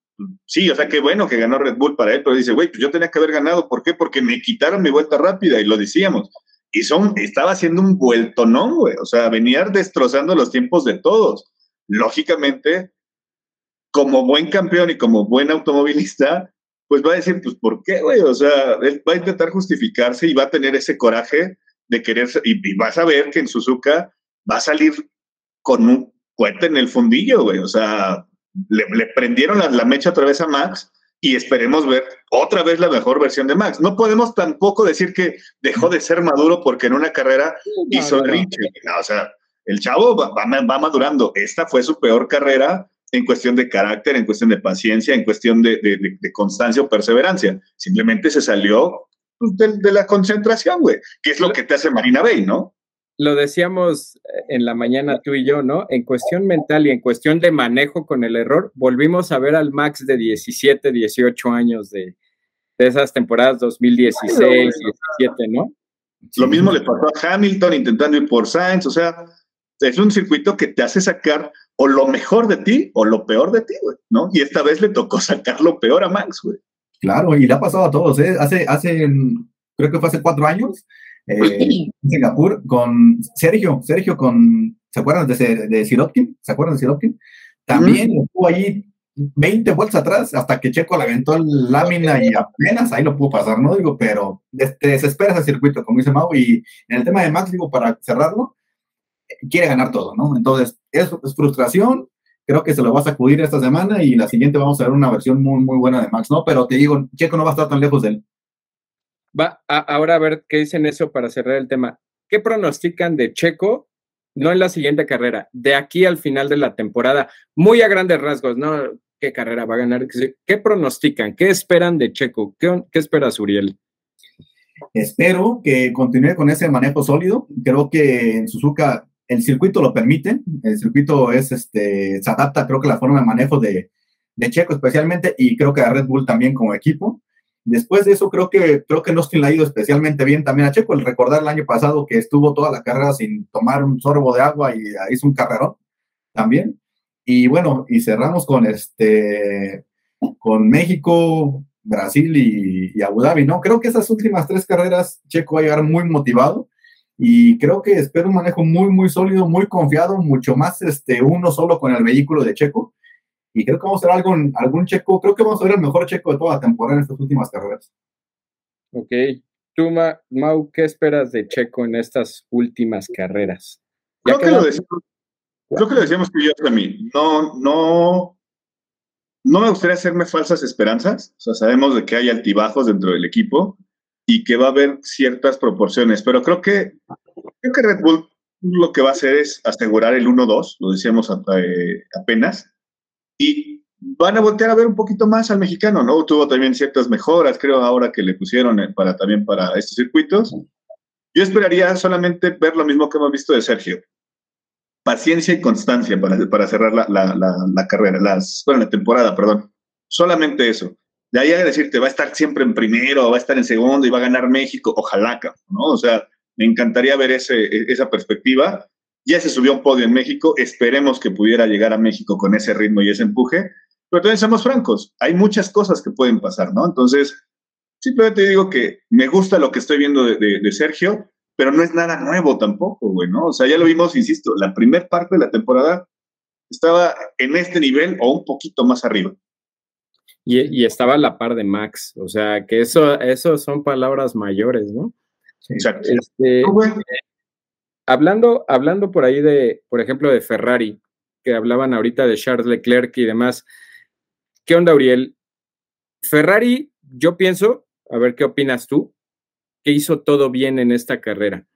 sí, o sea, qué bueno que ganó Red Bull para él, pero dice, güey, pues yo tenía que haber ganado. ¿Por qué? Porque me quitaron mi vuelta rápida y lo decíamos. Y son, estaba haciendo un vuelto, ¿no, güey? O sea, venía destrozando los tiempos de todos. Lógicamente, como buen campeón y como buen automovilista, pues va a decir, pues, ¿por qué, güey? O sea, él va a intentar justificarse y va a tener ese coraje de querer, y, y vas a ver que en Suzuka va a salir con un cuete en el fundillo, güey. O sea, le, prendieron la, mecha otra vez a Max y esperemos ver otra vez la mejor versión de Max. No podemos tampoco decir que dejó de ser maduro porque en una carrera hizo el no. o sea, el chavo va, va, madurando. Esta fue su peor carrera en cuestión de carácter, en cuestión de paciencia, en cuestión de, de, constancia o perseverancia. Simplemente se salió pues, de, de la concentración, güey, que es lo que te hace Marina Bay, ¿no? Lo decíamos eh, en la mañana tú y yo, ¿no? En cuestión mental y en cuestión de manejo con el error, volvimos a ver al Max de 17, 18 años de, esas temporadas 2016, 17, ¿no? Lo mismo le pasó a Hamilton intentando ir por Sainz, o sea, es un circuito que te hace sacar o lo mejor de ti o lo peor de ti, güey, ¿no? Y esta vez le tocó sacar lo peor a Max, güey. Claro, y le ha pasado a todos, ¿eh? Hace, hace, creo que fue hace cuatro años, eh, en Singapur con Sergio, Sergio con, ¿se acuerdan de, de Sirotkin? ¿Se acuerdan de Sirotkin? También estuvo ahí 20 vueltas atrás hasta que Checo le aventó la lámina y apenas ahí lo pudo pasar, ¿no? Digo, pero te desespera ese circuito, como dice Mau, y en el tema de Max, digo, para cerrarlo, quiere ganar todo, ¿no? Entonces, es, es frustración, creo que se lo va a sacudir esta semana y la siguiente vamos a ver una versión muy, muy buena de Max, ¿no? Pero te digo, Checo no va a estar tan lejos de él. Va ahora a ver qué dicen eso para cerrar el tema. ¿Qué pronostican de Checo? No en la siguiente carrera, de aquí al final de la temporada, muy a grandes rasgos, ¿no? ¿Qué carrera va a ganar? ¿Qué pronostican? ¿Qué esperan de Checo? ¿Qué, qué esperas, Uriel? Espero que continúe con ese manejo sólido. Creo que en Suzuka el circuito lo permite. El circuito es, este, se adapta, creo que la forma de manejo de, de Checo especialmente y creo que a Red Bull también como equipo. Después de eso, creo que, creo que Austin le ha ido especialmente bien también a Checo. El recordar el año pasado que estuvo toda la carrera sin tomar un sorbo de agua y hizo un carrerón también. Y bueno, y cerramos con este, con México, Brasil y, y, Abu Dhabi, ¿no? Creo que esas últimas tres carreras Checo va a llegar muy motivado y creo que espero un manejo muy, muy sólido, muy confiado, mucho más este, uno solo con el vehículo de Checo y creo que vamos a ver algún, algún checo, creo que vamos a ver el mejor checo de toda la temporada en estas últimas carreras. Ok. Tú, Mau, ¿qué esperas de Checo en estas últimas carreras? Creo que, lo decíamos, creo que lo decíamos tú y yo también. No, no, no me gustaría hacerme falsas esperanzas. O sea, sabemos de que hay altibajos dentro del equipo y que va a haber ciertas proporciones, pero creo que, creo que Red Bull lo que va a hacer es asegurar el 1-2, lo decíamos eh, apenas, y van a voltear a ver un poquito más al mexicano, ¿no? Tuvo también ciertas mejoras, creo, ahora que le pusieron eh, para también para estos circuitos. Yo esperaría solamente ver lo mismo que hemos visto de Sergio. Paciencia y constancia para, para cerrar la, la, la, carrera, las, bueno, la temporada, perdón. Solamente eso. De ahí a decirte, va a estar siempre en primero, va a estar en segundo y va a ganar México, ojalá, ¿no? O sea, me encantaría ver ese, esa perspectiva ya se subió a un podio en México, esperemos que pudiera llegar a México con ese ritmo y ese empuje, pero también seamos francos, hay muchas cosas que pueden pasar, ¿no? Entonces, simplemente digo que me gusta lo que estoy viendo de, Sergio, pero no es nada nuevo tampoco, güey, ¿no? O sea, ya lo vimos, insisto, la primera parte de la temporada estaba en este nivel o un poquito más arriba. Y, estaba a la par de Max, o sea, que eso, eso son palabras mayores, ¿no? Exacto. Este, hablando, hablando por ahí de, por ejemplo, de Ferrari, que hablaban ahorita de Charles Leclerc y demás, ¿qué onda, Uriel? Ferrari, yo pienso, a ver qué opinas tú, que hizo todo bien en esta carrera.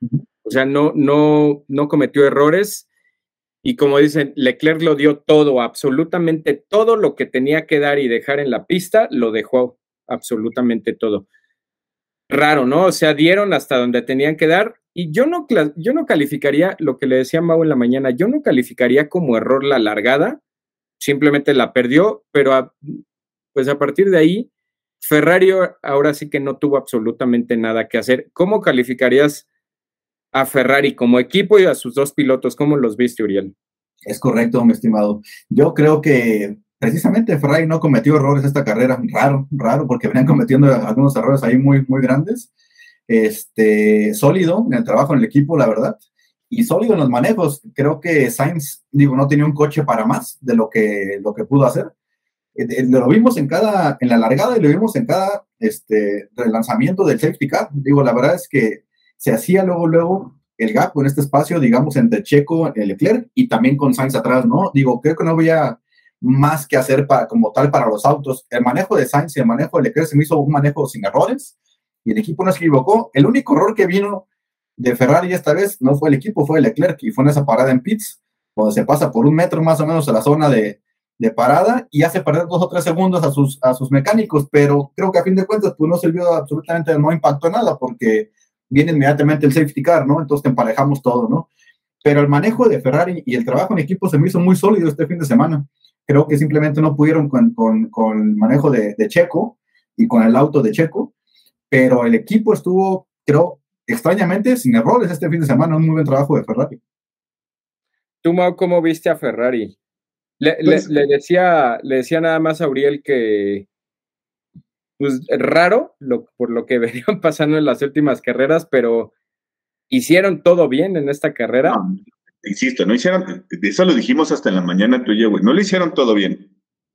O sea, no, no, no cometió errores y como dicen, Leclerc lo dio todo, absolutamente todo lo que tenía que dar y dejar en la pista, lo dejó absolutamente todo. raro, ¿no? O sea, dieron hasta donde tenían que dar. Y yo no, yo no calificaría lo que le decía Mau en la mañana, yo no calificaría como error la largada, simplemente la perdió, pero pues a partir de ahí, Ferrari ahora sí que no tuvo absolutamente nada que hacer. ¿Cómo calificarías a Ferrari como equipo y a sus dos pilotos? ¿Cómo los viste, Uriel? Es correcto, mi estimado. Yo creo que precisamente Ferrari no cometió errores esta carrera, raro, raro, porque venían cometiendo algunos errores ahí muy, muy grandes. Este, sólido en el trabajo en el equipo, la verdad, y sólido en los manejos. Creo que Sainz, digo, no tenía un coche para más de lo que, lo que pudo hacer. Eh, lo vimos en cada, en la largada y lo vimos en cada este, relanzamiento del safety car. Digo, la verdad es que se hacía luego, luego el gap en este espacio, digamos, entre Checo, el Leclerc y también con Sainz atrás, ¿no? Digo, creo que no había más que hacer para, como tal para los autos. El manejo de Sainz y el manejo de Leclerc se me hizo un manejo sin errores y el equipo no se equivocó. El único error que vino de Ferrari esta vez no fue el equipo, fue Leclerc y fue en esa parada en pits, donde se pasa por un metro más o menos a la zona de, de parada y hace perder dos o tres segundos a sus, a sus mecánicos, pero creo que a fin de cuentas pues no sirvió absolutamente, no impactó nada porque viene inmediatamente el safety car, ¿no? Entonces te emparejamos todo, ¿no? Pero el manejo de Ferrari y el trabajo en equipo se me hizo muy sólido este fin de semana. Creo que simplemente no pudieron con, con, con el manejo de, Checo y con el auto de Checo, pero el equipo estuvo, creo, extrañamente sin errores este fin de semana. Un muy buen trabajo de Ferrari. ¿Tú, Mau, cómo viste a Ferrari? Le, pues le, decía, le decía nada más a Uriel que, pues raro lo, por lo que venían pasando en las últimas carreras, pero hicieron todo bien en esta carrera. No, insisto, no hicieron, eso lo dijimos hasta en la mañana tú y yo, güey, no lo hicieron todo bien.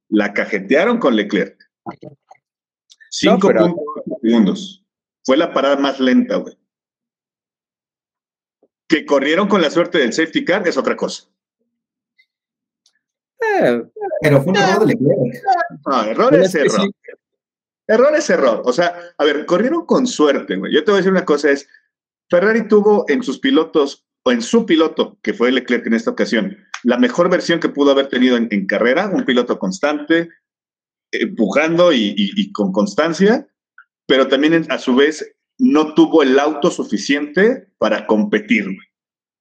La cajetearon con Leclerc. Cinco no, pero... segundos. Fue la parada más lenta, güey. Que corrieron con la suerte del safety car es otra cosa. Eh, pero fue un error de Leclerc. No, error es error. Error es error. O sea, a ver, corrieron con suerte, güey. Yo te voy a decir una cosa, es, Ferrari tuvo en sus pilotos, o en su piloto, que fue Leclerc en esta ocasión, la mejor versión que pudo haber tenido en, en carrera, un piloto constante, empujando y, y, y con constancia, pero también a su vez no tuvo el auto suficiente para competir.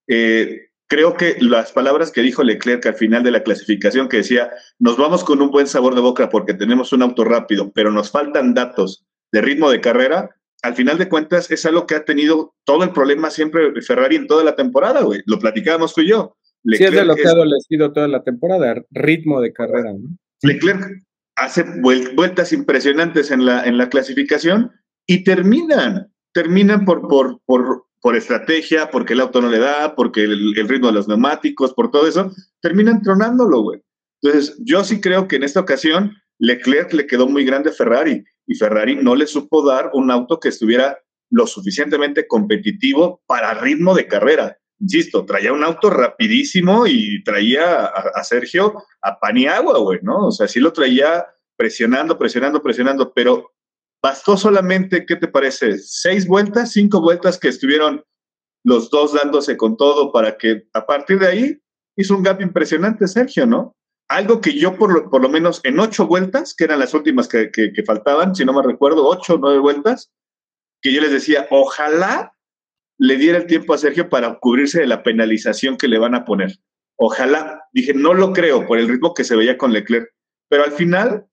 Eh, creo que las palabras que dijo Leclerc al final de la clasificación, que decía, nos vamos con un buen sabor de boca porque tenemos un auto rápido, pero nos faltan datos de ritmo de carrera, al final de cuentas es algo que ha tenido todo el problema siempre Ferrari en toda la temporada, güey. Lo platicábamos tú y yo. Leclerc sí, es de lo que ha adolecido toda la temporada, ritmo de carrera. ¿no? Leclerc hace vueltas impresionantes en la, en la clasificación y terminan, terminan por, por, por por estrategia, porque el auto no le da, porque el, el, ritmo de los neumáticos, por todo eso, terminan tronándolo, güey. Entonces, yo sí creo que en esta ocasión Leclerc le quedó muy grande a Ferrari y Ferrari no le supo dar un auto que estuviera lo suficientemente competitivo para ritmo de carrera. Insisto, traía un auto rapidísimo y traía a, a Sergio a Paniagua, güey, ¿no? O sea, sí lo traía presionando, presionando, presionando, pero Bastó solamente, ¿qué te parece? Seis vueltas, cinco vueltas que estuvieron los dos dándose con todo para que a partir de ahí hizo un gap impresionante, Sergio, ¿no? Algo que yo por lo, por lo menos en ocho vueltas, que eran las últimas que, que, faltaban, si no me recuerdo, ocho o nueve vueltas, que yo les decía, ojalá le diera el tiempo a Sergio para cubrirse de la penalización que le van a poner. Ojalá. Dije, no lo creo por el ritmo que se veía con Leclerc. Pero al final,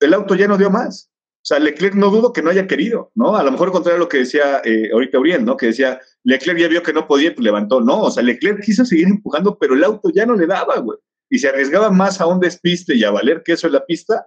el auto ya no dio más. O sea, Leclerc no dudo que no haya querido, ¿no? A lo mejor contrario a lo que decía eh, ahorita Uriel, ¿no? Que decía, Leclerc ya vio que no podía pues levantó. No, o sea, Leclerc quiso seguir empujando, pero el auto ya no le daba, güey. Y se arriesgaba más a un despiste y a valer queso en la pista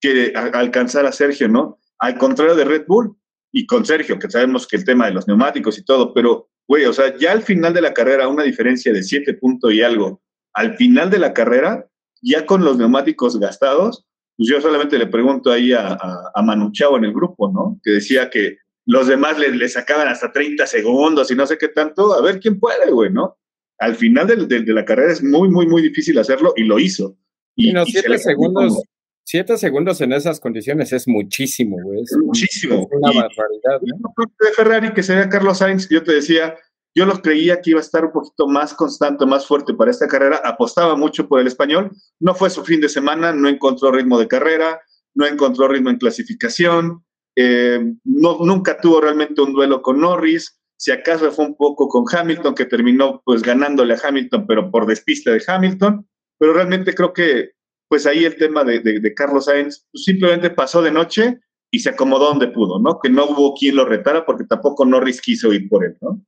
que alcanzar a Sergio, ¿no? Al contrario de Red Bull y con Sergio, que sabemos que el tema de los neumáticos y todo, pero, güey, o sea, ya al final de la carrera, una diferencia de siete puntos y algo, al final de la carrera, ya con los neumáticos gastados, pues yo solamente le pregunto ahí a, a, a Manu Chao en el grupo, ¿no? Que decía que los demás le, le, sacaban hasta 30 segundos y no sé qué tanto, a ver quién puede, güey, ¿no? Al final de, de, de la carrera es muy, muy, muy difícil hacerlo y lo hizo. Y, y siete segundos, como... siete segundos en esas condiciones es muchísimo, güey. Es muchísimo. Es una barbaridad, ¿no? De Ferrari, que sería Carlos Sainz, yo te decía, yo lo creía que iba a estar un poquito más constante, más fuerte para esta carrera. Apostaba mucho por el español. No fue su fin de semana, no encontró ritmo de carrera, no encontró ritmo en clasificación. eh, no, nunca tuvo realmente un duelo con Norris, si acaso fue un poco con Hamilton, que terminó pues ganándole a Hamilton, pero por despiste de Hamilton, pero realmente creo que pues ahí el tema de, Carlos Sainz pues, simplemente pasó de noche y se acomodó donde pudo, ¿no? Que no hubo quien lo retara porque tampoco Norris quiso ir por él, ¿no?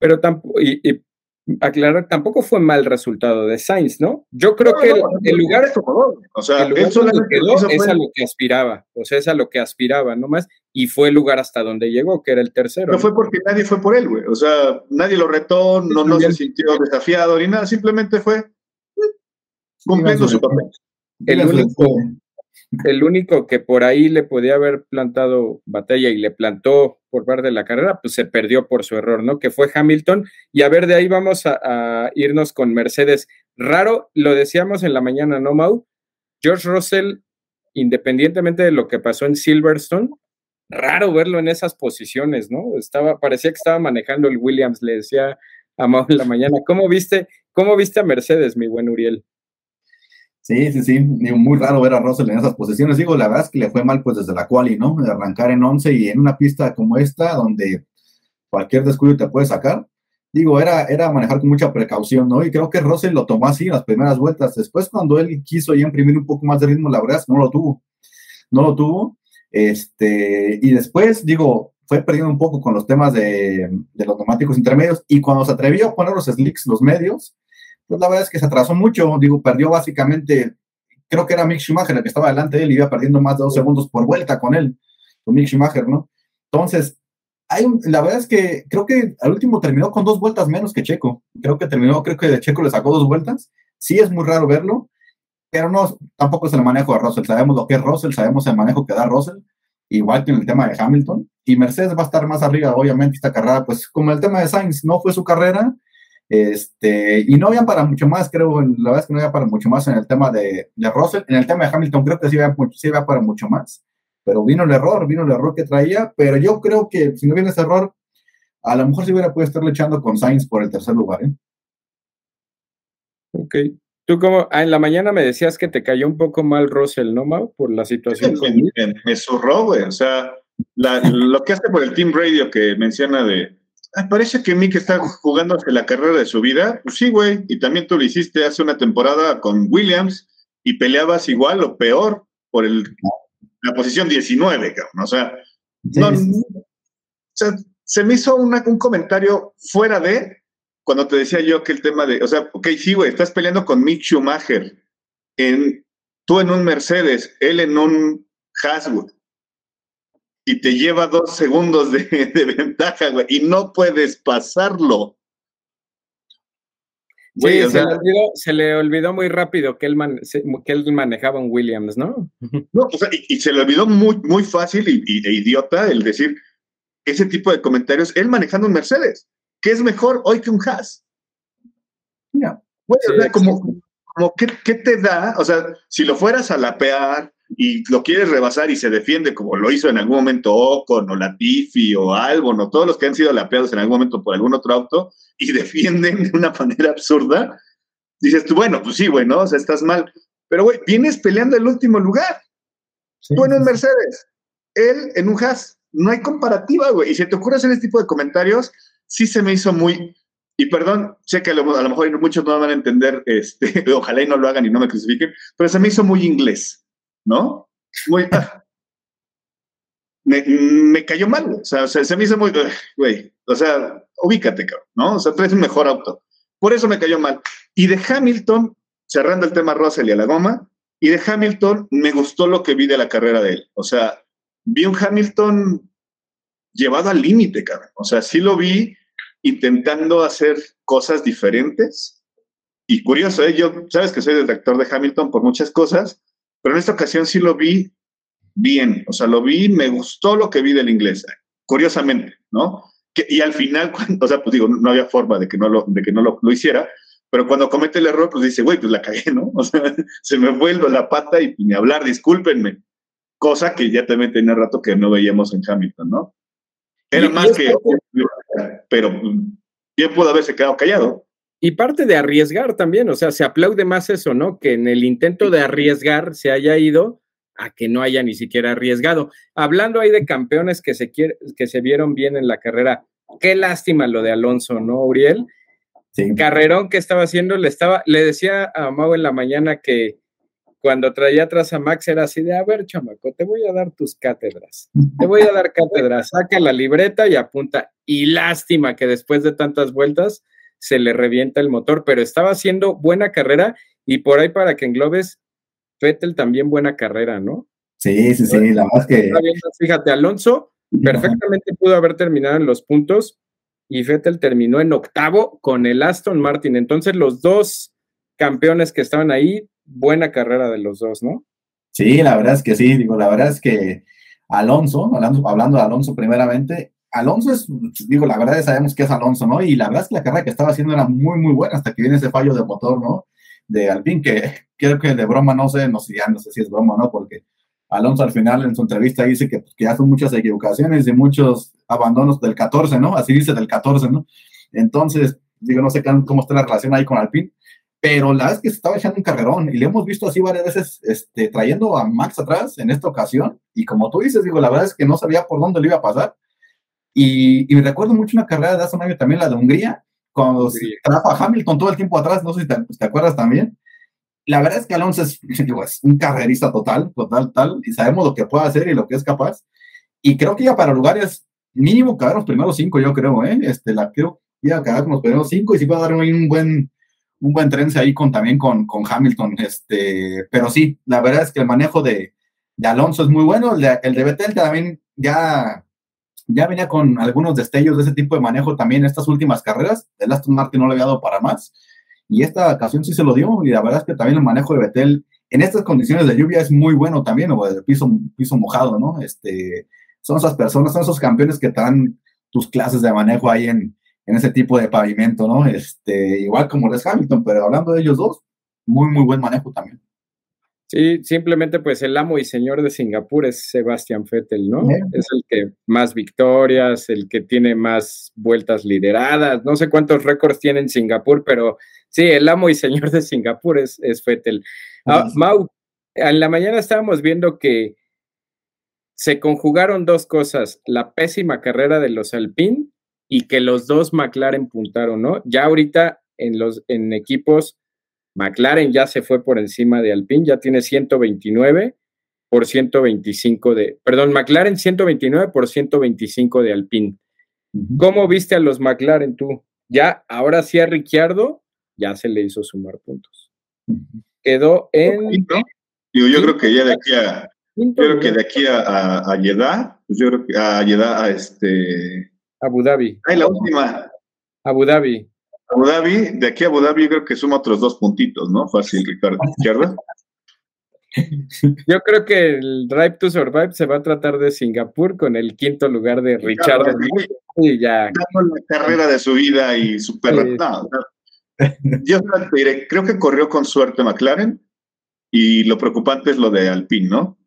Pero tampoco, y, aclarar, tampoco fue mal resultado de Sainz, ¿no? Yo creo que el, lugar, o sea, el lugar quedó es a lo que aspiraba, o sea, es a lo que aspiraba nomás, y fue el lugar hasta donde llegó, que era el tercero. No fue porque nadie fue por él, güey, o sea, nadie lo retó, no, no se sintió desafiado ni nada, simplemente fue cumpliendo su papel. El único, el único que por ahí le podía haber plantado batalla y le plantó por parte de la carrera, pues se perdió por su error, ¿no? Que fue Hamilton. Y a ver, de ahí vamos a, irnos con Mercedes. Raro, lo decíamos en la mañana, ¿no, Mau? George Russell, independientemente de lo que pasó en Silverstone, raro verlo en esas posiciones, ¿no? Estaba, parecía que estaba manejando el Williams, le decía a Mau en la mañana. ¿Cómo viste, cómo viste a Mercedes, mi buen Uriel? Sí, sí, sí, muy raro ver a Russell en esas posiciones. Digo, la verdad es que le fue mal pues desde la quali, ¿no? Arrancar en 11 y en una pista como esta, donde cualquier descuido te puede sacar. Digo, era, era manejar con mucha precaución, ¿no? Y creo que Russell lo tomó así en las primeras vueltas. Después, cuando él quiso ya imprimir un poco más de ritmo, la verdad es que no lo tuvo. No lo tuvo. Este, y después, digo, fue perdiendo un poco con los temas de, de los neumáticos intermedios. Y cuando se atrevió a poner los slicks, los medios, pues la verdad es que se atrasó mucho, digo, perdió básicamente, creo que era Mick Schumacher el que estaba delante de él, iba perdiendo más de dos segundos por vuelta con él, con Mick Schumacher, ¿no? Entonces, hay la verdad es que creo que al último terminó con dos vueltas menos que Checo, creo que terminó, creo que de Checo le sacó dos vueltas, sí es muy raro verlo, pero no, tampoco es el manejo de Russell, sabemos lo que es Russell, sabemos el manejo que da Russell, igual que en el tema de Hamilton, y Mercedes va a estar más arriba, obviamente, esta carrera, pues como el tema de Sainz no fue su carrera, este, y no había para mucho más, creo, la verdad es que no había para mucho más en el tema de, de Russell. En el tema de Hamilton creo que sí había, sí había para mucho más, pero vino el error, vino el error que traía, pero yo creo que si no viene ese error, a lo mejor sí hubiera podido estar echando con Sainz por el tercer lugar. ¿eh? Ok. Tú como, ah, en la mañana me decías que te cayó un poco mal Russell, ¿no, Mau? Por la situación. Me, me, zurró, güey. O sea, lo que hace por el Team Radio que menciona de, parece que Mick está jugando hacia la carrera de su vida. Pues sí, güey. Y también tú lo hiciste hace una temporada con Williams y peleabas igual o peor por el, la posición 19, cabrón. O sea, se me hizo un comentario fuera de cuando te decía yo que el tema de, o sea, ok, sí, güey, estás peleando con Mick Schumacher, en, tú en un Mercedes, él en un Haswood y te lleva dos segundos de, ventaja, güey, y no puedes pasarlo. sí, se, le olvidó, muy rápido que él, que él manejaba un Williams, ¿no? No, o sea, y, se le olvidó muy, muy fácil y, e idiota el decir ese tipo de comentarios, él manejando un Mercedes, ¿qué es mejor hoy que un Haas? Mira, o sea, como, como ¿qué, ¿qué, te da? O sea, si lo fueras a lapear, y lo quieres rebasar y se defiende como lo hizo en algún momento Ocon o Latifi o Albon o todos los que han sido lapeados en algún momento por algún otro auto y defienden de una manera absurda, dices tú, bueno, pues sí, güey, ¿no? O sea, estás mal. Pero, güey, vienes peleando el último lugar. Tú en un Mercedes, él en un Haas. No hay comparativa, güey. Y si te ocurre hacer este tipo de comentarios, sí se me hizo muy... Y perdón, sé que a lo, mejor muchos no van a entender, este, ojalá y no lo hagan y no me crucifiquen, pero se me hizo muy inglés. ¿No? Muy, me, cayó mal, o sea, se me hizo muy, güey, o sea, ubícate, cabrón, ¿no? O sea, traes un mejor auto. Por eso me cayó mal. Y de Hamilton, cerrando el tema Russell y a la goma, y de Hamilton me gustó lo que vi de la carrera de él. O sea, vi un Hamilton llevado al límite, cabrón. O sea, sí lo vi intentando hacer cosas diferentes. Y curioso, ¿eh? yo, sabes que soy detractor de Hamilton por muchas cosas, pero en esta ocasión sí lo vi bien, o sea, lo vi, me gustó lo que vi del inglés, curiosamente, ¿no? y al final, o sea, pues digo, no había forma de que no lo, de que no lo, hiciera, pero cuando comete el error, pues dice, güey, pues la cagué, ¿no? O sea, se me vuelve la pata y ni hablar, discúlpenme. Cosa que ya también tenía rato que no veíamos en Hamilton, ¿no? Era más que, pero bien pudo haberse quedado callado. Y parte de arriesgar también, o sea, se aplaude más eso, ¿no? Que en el intento de arriesgar se haya ido a que no haya ni siquiera arriesgado. Hablando ahí de campeones que se, que se vieron bien en la carrera, qué lástima lo de Alonso, ¿no, Uriel? Sí. Carrerón que estaba haciendo, le, estaba, le decía a Mau en la mañana que cuando traía atrás a Max era así de, a ver, chamaco, te voy a dar tus cátedras, te voy a dar cátedras, saca la libreta y apunta. Y lástima que después de tantas vueltas se le revienta el motor, pero estaba haciendo buena carrera y por ahí para que englobes, Fettel también buena carrera, ¿no? Sí, sí, sí, la verdad que... Fíjate, Alonso perfectamente pudo haber terminado en los puntos y Fettel terminó en octavo con el Aston Martin. Entonces los dos campeones que estaban ahí buena carrera de los dos, ¿no? Sí, la verdad es que sí, digo, la verdad es que Alonso, hablando, de Alonso primeramente, Alonso es, digo, la verdad es sabemos que es Alonso, ¿no? Y la verdad es que la carrera que estaba haciendo era muy, muy buena hasta que viene ese fallo de motor, ¿no? De Alpine, que creo que de broma, no sé, no sé, ya no sé si es broma, ¿no? Porque Alonso al final en su entrevista dice que, que ya son muchas equivocaciones y muchos abandonos del 14, ¿no? Así dice del 14, ¿no? Entonces, digo, no sé cómo está la relación ahí con Alpine, pero la vez que se estaba echando un carrerón y le hemos visto así varias veces este, trayendo a Max atrás en esta ocasión y como tú dices, digo, la verdad es que no sabía por dónde le iba a pasar y, me recuerdo mucho una carrera de hace un año también, la de Hungría, cuando se trajo a Hamilton todo el tiempo atrás, no sé si te, acuerdas también. La verdad es que Alonso es, es, un carrerista total, total, tal, y sabemos lo que puede hacer y lo que es capaz. Y creo que ya para lugares mínimo quedar los primeros cinco, yo creo, ¿eh? Este, la creo que iba a quedar con los primeros cinco y si va a dar un buen, un buen trense ahí con, también con, con, Hamilton. Este, pero sí, la verdad es que el manejo de, de Alonso es muy bueno. El de, el de Betel también ya, ya venía con algunos destellos de ese tipo de manejo también en estas últimas carreras. El Aston Martin no le había dado para más. Y esta ocasión sí se lo dio. Y la verdad es que también el manejo de Betel en estas condiciones de lluvia es muy bueno también, o de piso, piso mojado, ¿no? Este, son esas personas, son esos campeones que te dan tus clases de manejo ahí en, en ese tipo de pavimento, ¿no? Este, igual como Les Hamilton, pero hablando de ellos dos, muy, muy buen manejo también. Sí, simplemente pues el amo y señor de Singapur es Sebastian Vettel, ¿no? Es el que más victorias, el que tiene más vueltas lideradas, no sé cuántos récords tiene en Singapur, pero sí, el amo y señor de Singapur es, es Vettel. Ah, Mau, en la mañana estábamos viendo que se conjugaron dos cosas, la pésima carrera de los Alpine y que los dos McLaren puntaron, ¿no? Ya ahorita en los en equipos, McLaren ya se fue por encima de Alpine, ya tiene 129 por 125 de, perdón, McLaren 129 por 125 de Alpine. ¿Cómo viste a los McLaren tú? Ya, ahora sí a Ricciardo, ya se le hizo sumar puntos. Quedó en... yo creo que ya de aquí a, yo creo que de aquí a, a, a Jeddah, pues yo creo que a Jeddah, a este, Abu Dhabi. Ay, la última. Abu Dhabi. Abu Dhabi, de aquí a Abu Dhabi yo creo que suma otros dos puntitos, ¿no? Fácil, Ricardo. ¿Izquierda? Yo creo que el Drive to Survive se va a tratar de Singapur con el quinto lugar de Richard. Y ya. la carrera de su vida y super. yo te diré, creo que corrió con suerte McLaren y lo preocupante es lo de Alpine, ¿no?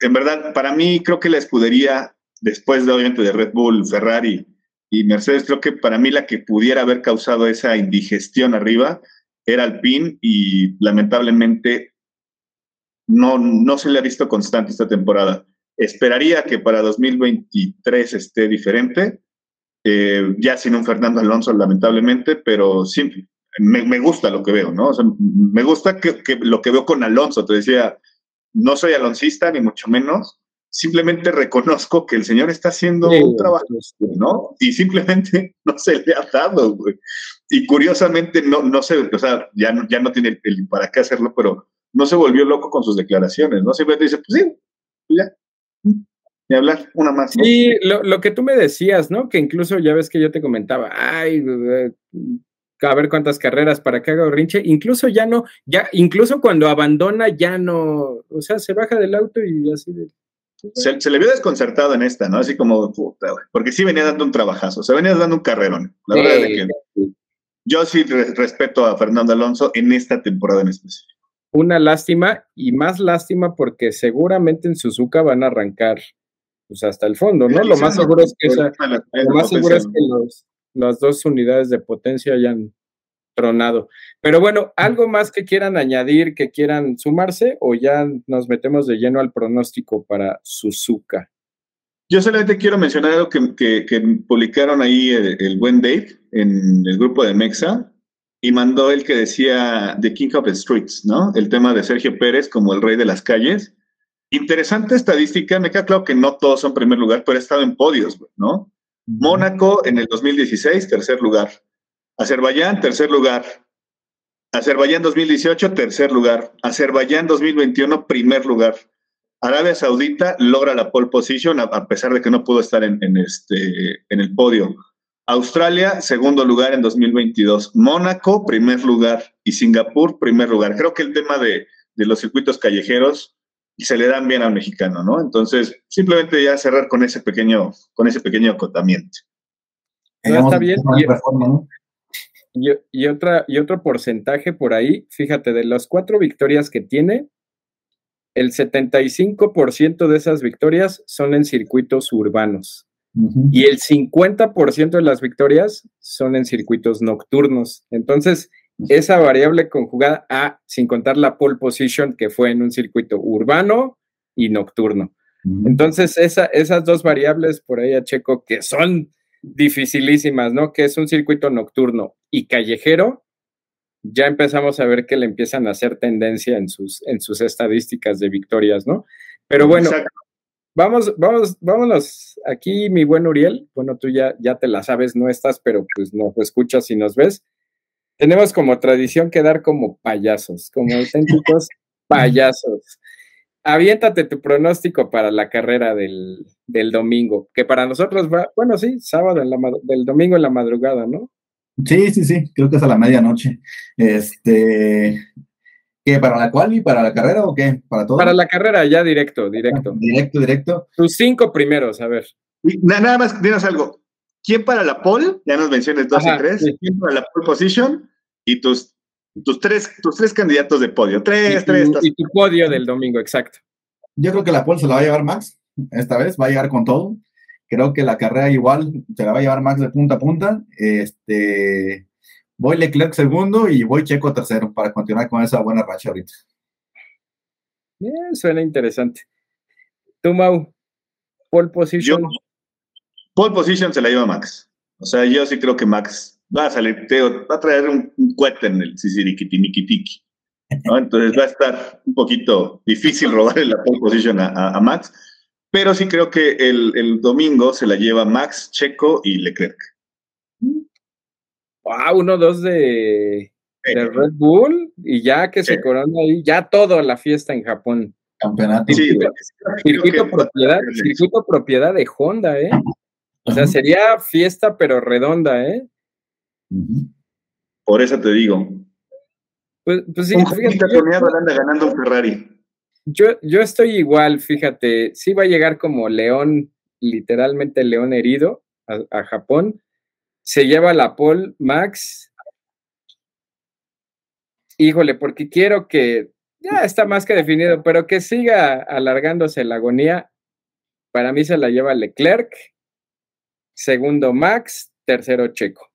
En verdad, para mí creo que la escudería después de obviamente de Red Bull, Ferrari y Mercedes, creo que para mí la que pudiera haber causado esa indigestión arriba era Alpine y lamentablemente no, no se le ha visto constante esta temporada. Esperaría que para 2023 esté diferente, eh, ya sin un Fernando Alonso lamentablemente, pero sí, me, gusta lo que veo, ¿no? me gusta que, que, lo que veo con Alonso, te decía, no soy aloncista ni mucho menos, simplemente reconozco que el señor está haciendo un trabajo, ¿no? Y simplemente no se le ha dado, güey. Y curiosamente, no, no sé, o sea, ya no, ya no tiene el, para qué hacerlo, pero no se volvió loco con sus declaraciones, ¿no? Simplemente dice, pues sí, pues ya. Y hablar, una más. Sí, lo, lo, que tú me decías, ¿no? Que incluso ya ves que yo te comentaba, ay, a ver cuántas carreras para que haga rinche, incluso ya no, ya, incluso cuando abandona ya no, o sea, se baja del auto y así de, se, le vio desconcertado en esta, ¿no? Así como, puta, porque sí venía dando un trabajazo, se venía dando un carrerón. La verdad es que yo sí respeto a Fernando Alonso en esta temporada en específico. Una lástima y más lástima porque seguramente en Suzuka van a arrancar pues hasta el fondo, ¿no? Lo más seguro es que, lo más seguro es que las dos unidades de potencia hayan tronado. Pero bueno, ¿algo más que quieran añadir, que quieran sumarse o ya nos metemos de lleno al pronóstico para Suzuka? Yo solamente quiero mencionar algo que, publicaron ahí el, buen Dave en el grupo de Mexa y mandó el que decía The King of the Streets, ¿no? El tema de Sergio Pérez como el rey de las calles. Interesante estadística, me queda claro que no todos son primer lugar, pero ha estado en podios, ¿no? Mónaco en el 2016, tercer lugar. Azerbaiyán, tercer lugar. Azerbaiyán 2018, tercer lugar. Azerbaiyán 2021, primer lugar. Arabia Saudita logra la pole position a, pesar de que no pudo estar en, este, en el podio. Australia, segundo lugar en 2022. Mónaco, primer lugar. Y Singapur, primer lugar. Creo que el tema de, los circuitos callejeros se le dan bien al mexicano, ¿no? Entonces, simplemente ya cerrar con ese pequeño, con ese pequeño acotamiento. está bien. y, otra, y otro porcentaje por ahí, fíjate, de las cuatro victorias que tiene, el 75% de esas victorias son en circuitos urbanos y el 50% de las victorias son en circuitos nocturnos. Entonces, esa variable conjugada a, sin contar la pole position que fue en un circuito urbano y nocturno. Entonces, esas dos variables por ahí a Checo que son dificilísimas, ¿no? Que es un circuito nocturno y callejero, ya empezamos a ver que le empiezan a hacer tendencia en sus, en sus estadísticas de victorias, ¿no? Pero bueno, vamos, vamos, vámonos aquí, mi buen Uriel. Bueno, tú ya, ya te la sabes, no estás, pero pues nos escuchas y nos ves. Tenemos como tradición quedar como payasos, como auténticos payasos. Aviéntate tu pronóstico para la carrera del, domingo, que para nosotros va, bueno, sí, sábado en la, del domingo en la madrugada, ¿no? Sí, sí, sí, creo que es a la medianoche. Este, ¿qué, para la cual y para la carrera o qué? ¿Para todo? Para la carrera, ya directo, directo. Directo, directo. Tus cinco primeros, a ver. nada más, dinos algo. ¿Quién para la pole? Ya nos menciones dos y tres. ¿Quién para la pole position? Y tus, tus, tres, tus tres candidatos de podio. Tres, tres. Y tu podio del domingo, exacto. Yo creo que la pole se la va a llevar Max esta vez, va a llegar con todo. Creo que la carrera igual se la va a llevar Max de punta a punta. Este, voy Leclerc segundo y voy Checo tercero para continuar con esa buena racha ahorita. Bien, suena interesante. Tú, Mau, pole position. pole position se la lleva Max. O sea, yo sí creo que Max va a salir, va a traer un, cohete en el Sisiriquiti ¿no? Entonces va a estar un poquito difícil robarle la pole position a Max pero sí creo que el, domingo se la lleva Max, Checo y Leclerc. Wow, uno, dos de, Red Bull y ya que se corona ahí, ya todo la fiesta en Japón. Campeonato. circuito, propiedad, circuito propiedad de Honda, ¿eh? O sea, sería fiesta pero redonda, ¿eh? Por eso te digo. Pues, pues sí, un fíjate, anda ganando un Ferrari. Yo, yo estoy igual, fíjate, sí va a llegar como león, literalmente león herido a, Japón. Se lleva la pole Max. Híjole, porque quiero que, ya está más que definido, pero que siga alargándose la agonía. Para mí se la lleva Leclerc, segundo Max, tercero Checo.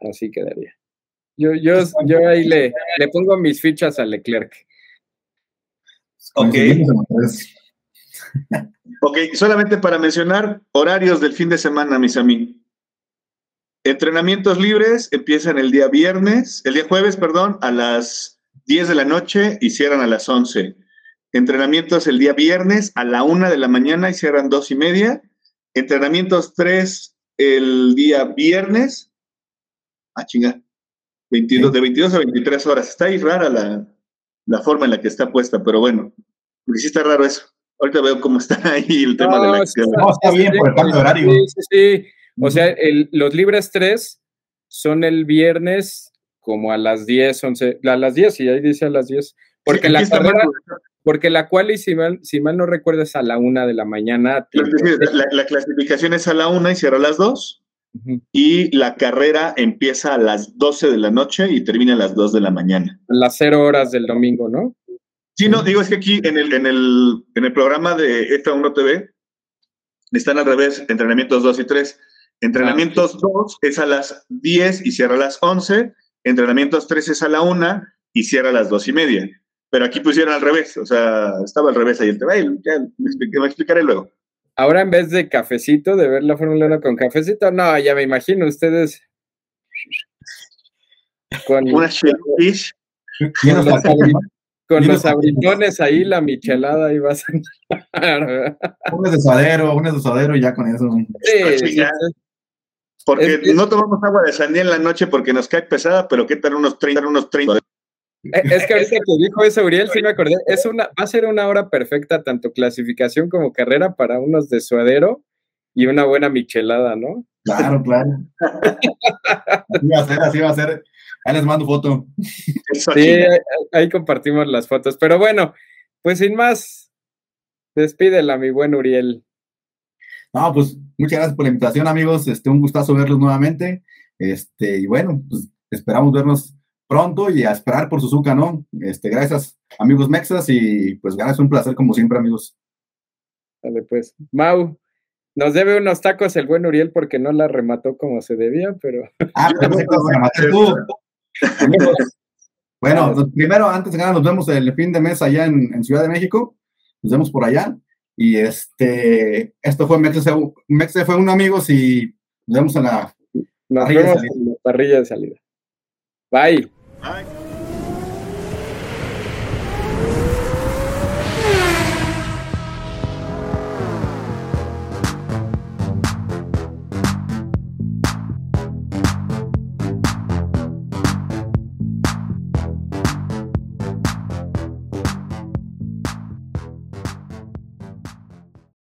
Así quedaría. Yo, yo, yo ahí le, le pongo mis fichas a Leclerc. Ok. ok, solamente para mencionar horarios del fin de semana, mis amigos. Entrenamientos libres empiezan el día viernes, el día jueves, perdón, a las 10 de la noche y cierran a las 11. Entrenamientos el día viernes a la 1 de la mañana y cierran 2 y media. Entrenamientos 3 el día viernes. Ah, chinga. 22, de 22 a 23 horas. Está ahí rara la, la forma en la que está puesta, pero bueno, porque sí está raro eso. Ahorita veo cómo está ahí el tema de la acción. No, está bien por el cambio de horario. Sí, sí, sí. O sea, los libres 3 son el viernes como a las 10, 11, a las 10, y ahí dice a las 10. Porque la carrera, porque la cual, si mal, si mal no recuerdo, es a la 1 de la mañana. La, la, clasificación es a la 1 y cierra a las 2. Y la carrera empieza a las 12 de la noche y termina a las 2 de la mañana. Las 0 horas del domingo, ¿no? Sí, no, digo, es que aquí en el, en el, en el programa de F1 TV están al revés, entrenamientos 2 y 3. Entrenamientos 2 es a las 10 y cierra a las 11. Entrenamientos 3 es a la 1 y cierra a las 2 y media. Pero aquí pusieron al revés, o sea, estaba al revés ahí el tema. Me explicaré luego. Ahora en vez de cafecito, de ver la Fórmula 1 con cafecito, no, ya me imagino ustedes con, una shellfish. Con, los, abritones ahí, la michelada ahí vas a Un de suadero, un de suadero y ya con eso. Sí, Porque no tomamos agua de sandía en la noche porque nos cae pesada, pero ¿qué tal unos 30, unos 30? Eh, es que ahorita que dijo eso, Uriel, sí me acordé. Es una, va a ser una hora perfecta, tanto clasificación como carrera, para unos de suadero y una buena michelada, ¿no? Claro, claro. así va a ser, así va a ser. Ahí les mando foto. Sí, ahí compartimos las fotos. Pero bueno, pues sin más, despídela, mi buen Uriel. No, pues muchas gracias por la invitación, amigos. Este, un gustazo verlos nuevamente. Este, y bueno, pues esperamos vernos pronto y a esperar por Suzuka, ¿no? Este, gracias, amigos mexas, y pues gracias, un placer como siempre, amigos. Dale, pues. Mau, nos debe unos tacos el buen Uriel porque no la remató como se debía, pero. Ah, rematé tú. bueno, primero, antes de nada, nos vemos el fin de mes allá en, Ciudad de México. Nos vemos por allá. Y este, esto fue Mexe, Mexe fue un amigos y nos vemos en la, parrilla, de salida. parrilla de salida. Bye. All right.